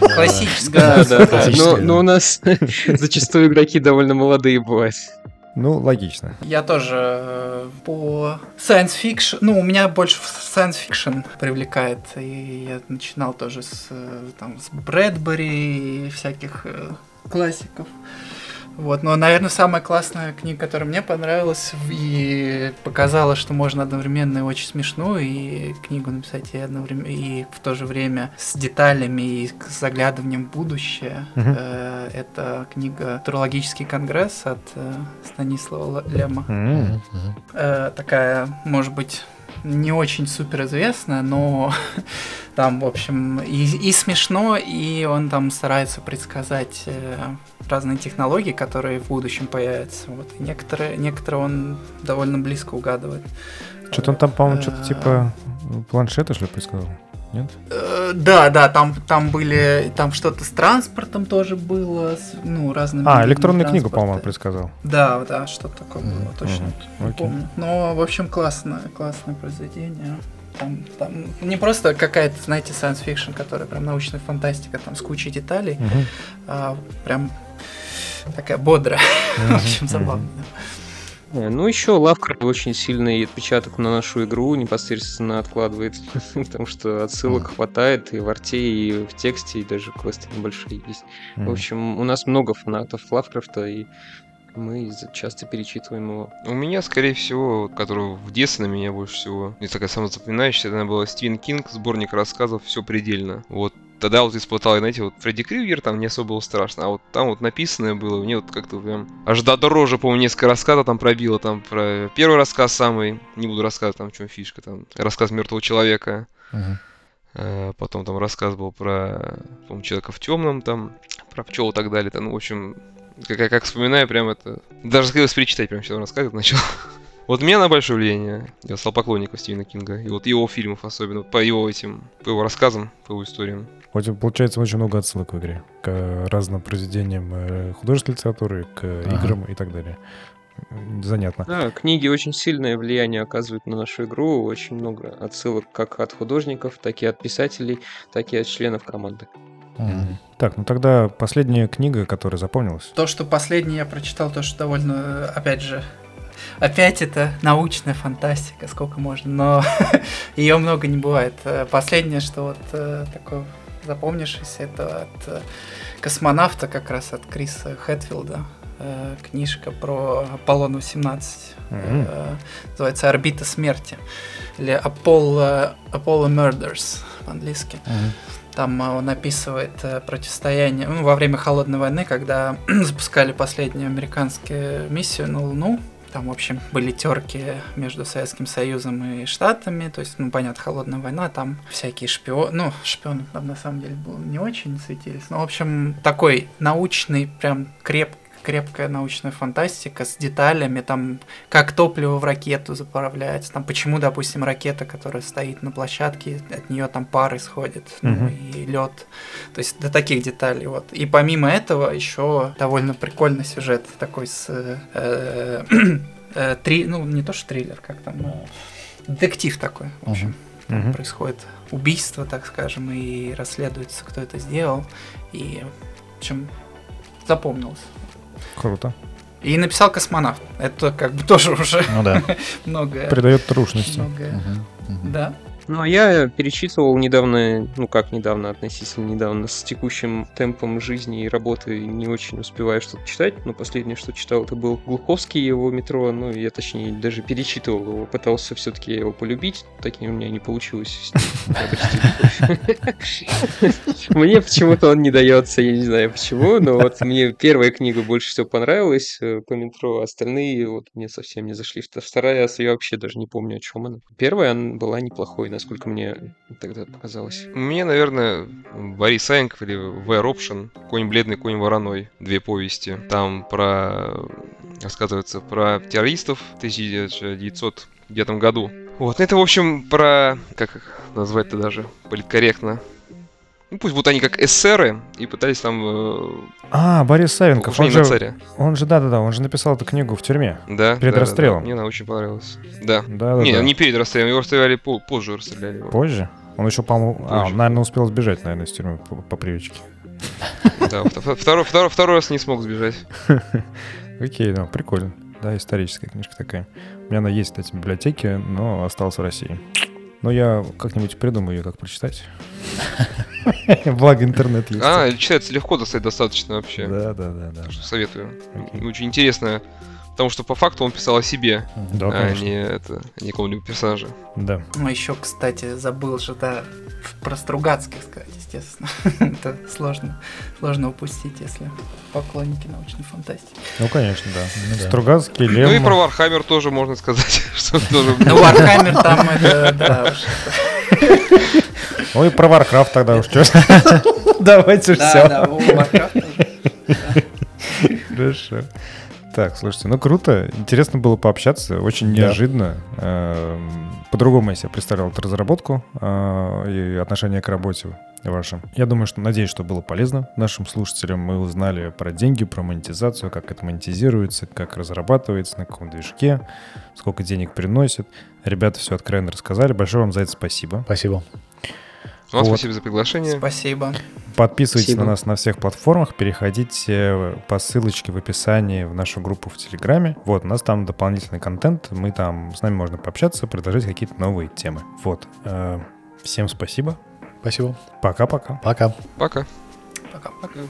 Классическая. Да, да, но у нас зачастую игроки довольно молодые бывают. Ну, логично. Я тоже э, по science fiction, ну, у меня больше science fiction привлекает, и я начинал тоже с, э, там, с Брэдбери и всяких э, классиков. Вот, но, наверное, самая классная книга, которая мне понравилась и показала, что можно одновременно и очень смешную и книгу написать и одновременно и в то же время с деталями и с заглядыванием в будущее. Э, Это книга «Турологический конгресс» от э, Станислава Лема. Э, Такая, может быть, не очень супер известная, но там, в общем, и, и смешно, и он там старается предсказать э, разные технологии, которые в будущем появятся. Вот. И некоторые, некоторые он довольно близко угадывает. Что-то он там, по-моему, что-то Э, типа планшета, что ли, предсказал? Нет? Э, Да, да, там, там были, там что-то с транспортом тоже было, с, ну, разными... А, электронную книгу, по-моему, предсказал. Да, да, что-то такое Мгм, было, точно мгм, не окей. помню. Но, в общем, классное, классное произведение. Там, там не просто какая-то, знаете, science fiction, которая прям научная фантастика, там с кучей деталей, Мгм. а прям такая бодрая, в общем, забавная. Э, Ну, еще Лавкрафт очень сильный отпечаток на нашу игру непосредственно откладывает, потому что отсылок хватает и в арте, и в тексте, и даже квесты небольшие есть. В общем, у нас много фанатов Лавкрафта, и мы часто перечитываем его. У меня, скорее всего, который в детстве на меня больше всего, не такая самая запоминающаяся, это была Стивен Кинг, сборник рассказов «Все предельно». Вот тогда вот испытал, знаете, вот Фредди Крюгер там не особо было страшно, а вот там вот написанное было, мне вот как-то прям аж до дороже, помню, несколько рассказов там пробило, там про первый рассказ самый, не буду рассказывать, там в чем фишка, там рассказ мертвого человека. Э, Потом там рассказ был про, по человека в темном, там, про пчел и так далее. Там, ну, в общем, как, как, как вспоминаю, прям это... Даже хотелось перечитать прям сейчас рассказ начал. Вот мне на большое влияние. Я стал поклонником Стивена Кинга. И вот его фильмов особенно, по его этим, по его рассказам, по его историям. Получается очень много отсылок в игре к разным произведениям э, художественной литературы, к Ага. играм и так далее. Занятно. Да, книги очень сильное влияние оказывают на нашу игру, очень много отсылок как от художников, так и от писателей, так и от членов команды. Мгм. Так, ну тогда последняя книга, которая запомнилась. То, что последнее я прочитал, то, что довольно, э, опять же, опять это научная фантастика, сколько можно, но ее много не бывает. Э, Последнее, что вот такое запомнившееся, это от э, космонавта, как раз от Криса Хэтфилда, э, книжка про Аполлон-18. Мгм. Э, Называется «Орбита смерти» или Apollo, Apollo Murders по-английски. Мгм. Там он описывает противостояние ну, во время холодной войны, когда запускали последнюю американскую миссию на Луну. Там, в общем, были терки между Советским Союзом и Штатами. То есть, ну, понятно, холодная война, там всякие шпионы. Ну, шпионы там на самом деле было не очень светились. Но, в общем, такой научный, прям креп, крепкая научная фантастика с деталями, там, как топливо в ракету заправляется, там, почему, допустим, ракета, которая стоит на площадке, от нее там пар исходит, ну, Мгм. и лед, то есть до таких деталей, вот. И помимо этого еще довольно прикольный сюжет такой с э, э, три, ну, не то что триллер, как там, э, детектив такой, в общем. Там Мгм. происходит убийство, так скажем, и расследуется, кто это сделал, и, в общем, запомнилось. Круто. И написал космонавт. Это как бы тоже уже Ну да. многое. Придает трушности. многое. Мгм. Мгм. Да. Ну, а я перечитывал недавно, ну как недавно, относительно недавно, с текущим темпом жизни и работы не очень успеваю что-то читать. Но последнее, что читал, это был Глуховский, его метро. Ну, я точнее даже перечитывал его, пытался все-таки его полюбить. Так у меня не получилось. Мне почему-то он не дается, я не знаю почему, но вот мне первая книга больше всего понравилась э, по метро, а остальные вот мне совсем не зашли. Вт- Вторая, я вообще даже не помню, о чем она. Первая она была неплохой, насколько мне тогда показалось. Мне, наверное, Борис Саенков или VR Option, Конь бледный, конь вороной, две повести. Там про, рассказывается про террористов в 1900 где-то году. Вот, ну это, в общем, про, как назвать-то даже, политкорректно. Ну, пусть будут они как эсеры и пытались там э, А, Борис Савенков, он же, царя. он же, да-да-да, он же написал эту книгу в тюрьме. Да, перед да, да, расстрелом. да. Мне она очень понравилась. Да. Да-да-да. Не, не перед расстрелом, его расстреляли по- позже расстреляли его. Позже? Он еще, по-моему... А, он, наверное, успел сбежать, наверное, из тюрьмы по, по привычке. Да, вт- второй, второй, второй раз не смог сбежать. Окей, да, прикольно. Да, историческая книжка такая. У меня она есть, кстати, в библиотеке, но осталась в России. Но я как-нибудь придумаю ее, как прочитать. Благо интернет есть. А, читается легко достать достаточно вообще. Да, да, да, да. Что советую. Очень интересно, потому что по факту он писал о себе, Да, а не это, не какого-либо персонажа. Да. Ну, еще, кстати, забыл же, да, про Стругацких сказать, естественно. Это сложно, сложно упустить, если поклонники научной фантастики. Ну, конечно, да. Ну да. Стругацкий, Лем. Ну и про Warhammer тоже можно сказать, что тоже... Ну, Warhammer там это, да, уж. Ой, про Warcraft тогда уж что. Давайте Да, все. да. Хорошо. Так, слушайте, ну круто. Интересно было пообщаться. Очень Да. неожиданно. Эм, По-другому я себе представлял эту разработку э, и отношение к работе вашим. Я думаю, что надеюсь, что было полезно нашим слушателям. Мы узнали про деньги, про монетизацию, как это монетизируется, как разрабатывается, на каком движке, сколько денег приносит. Ребята все откровенно рассказали. Большое вам за это спасибо. Спасибо. Вам Вот. спасибо за приглашение. Спасибо. Подписывайтесь Спасибо. на нас на всех платформах, переходите по ссылочке в описании в нашу группу в Телеграме. Вот, у нас там дополнительный контент, мы там, с нами можно пообщаться, предложить какие-то новые темы. Вот. э, Всем спасибо. Спасибо. Пока-пока. Пока. Пока. Пока-пока.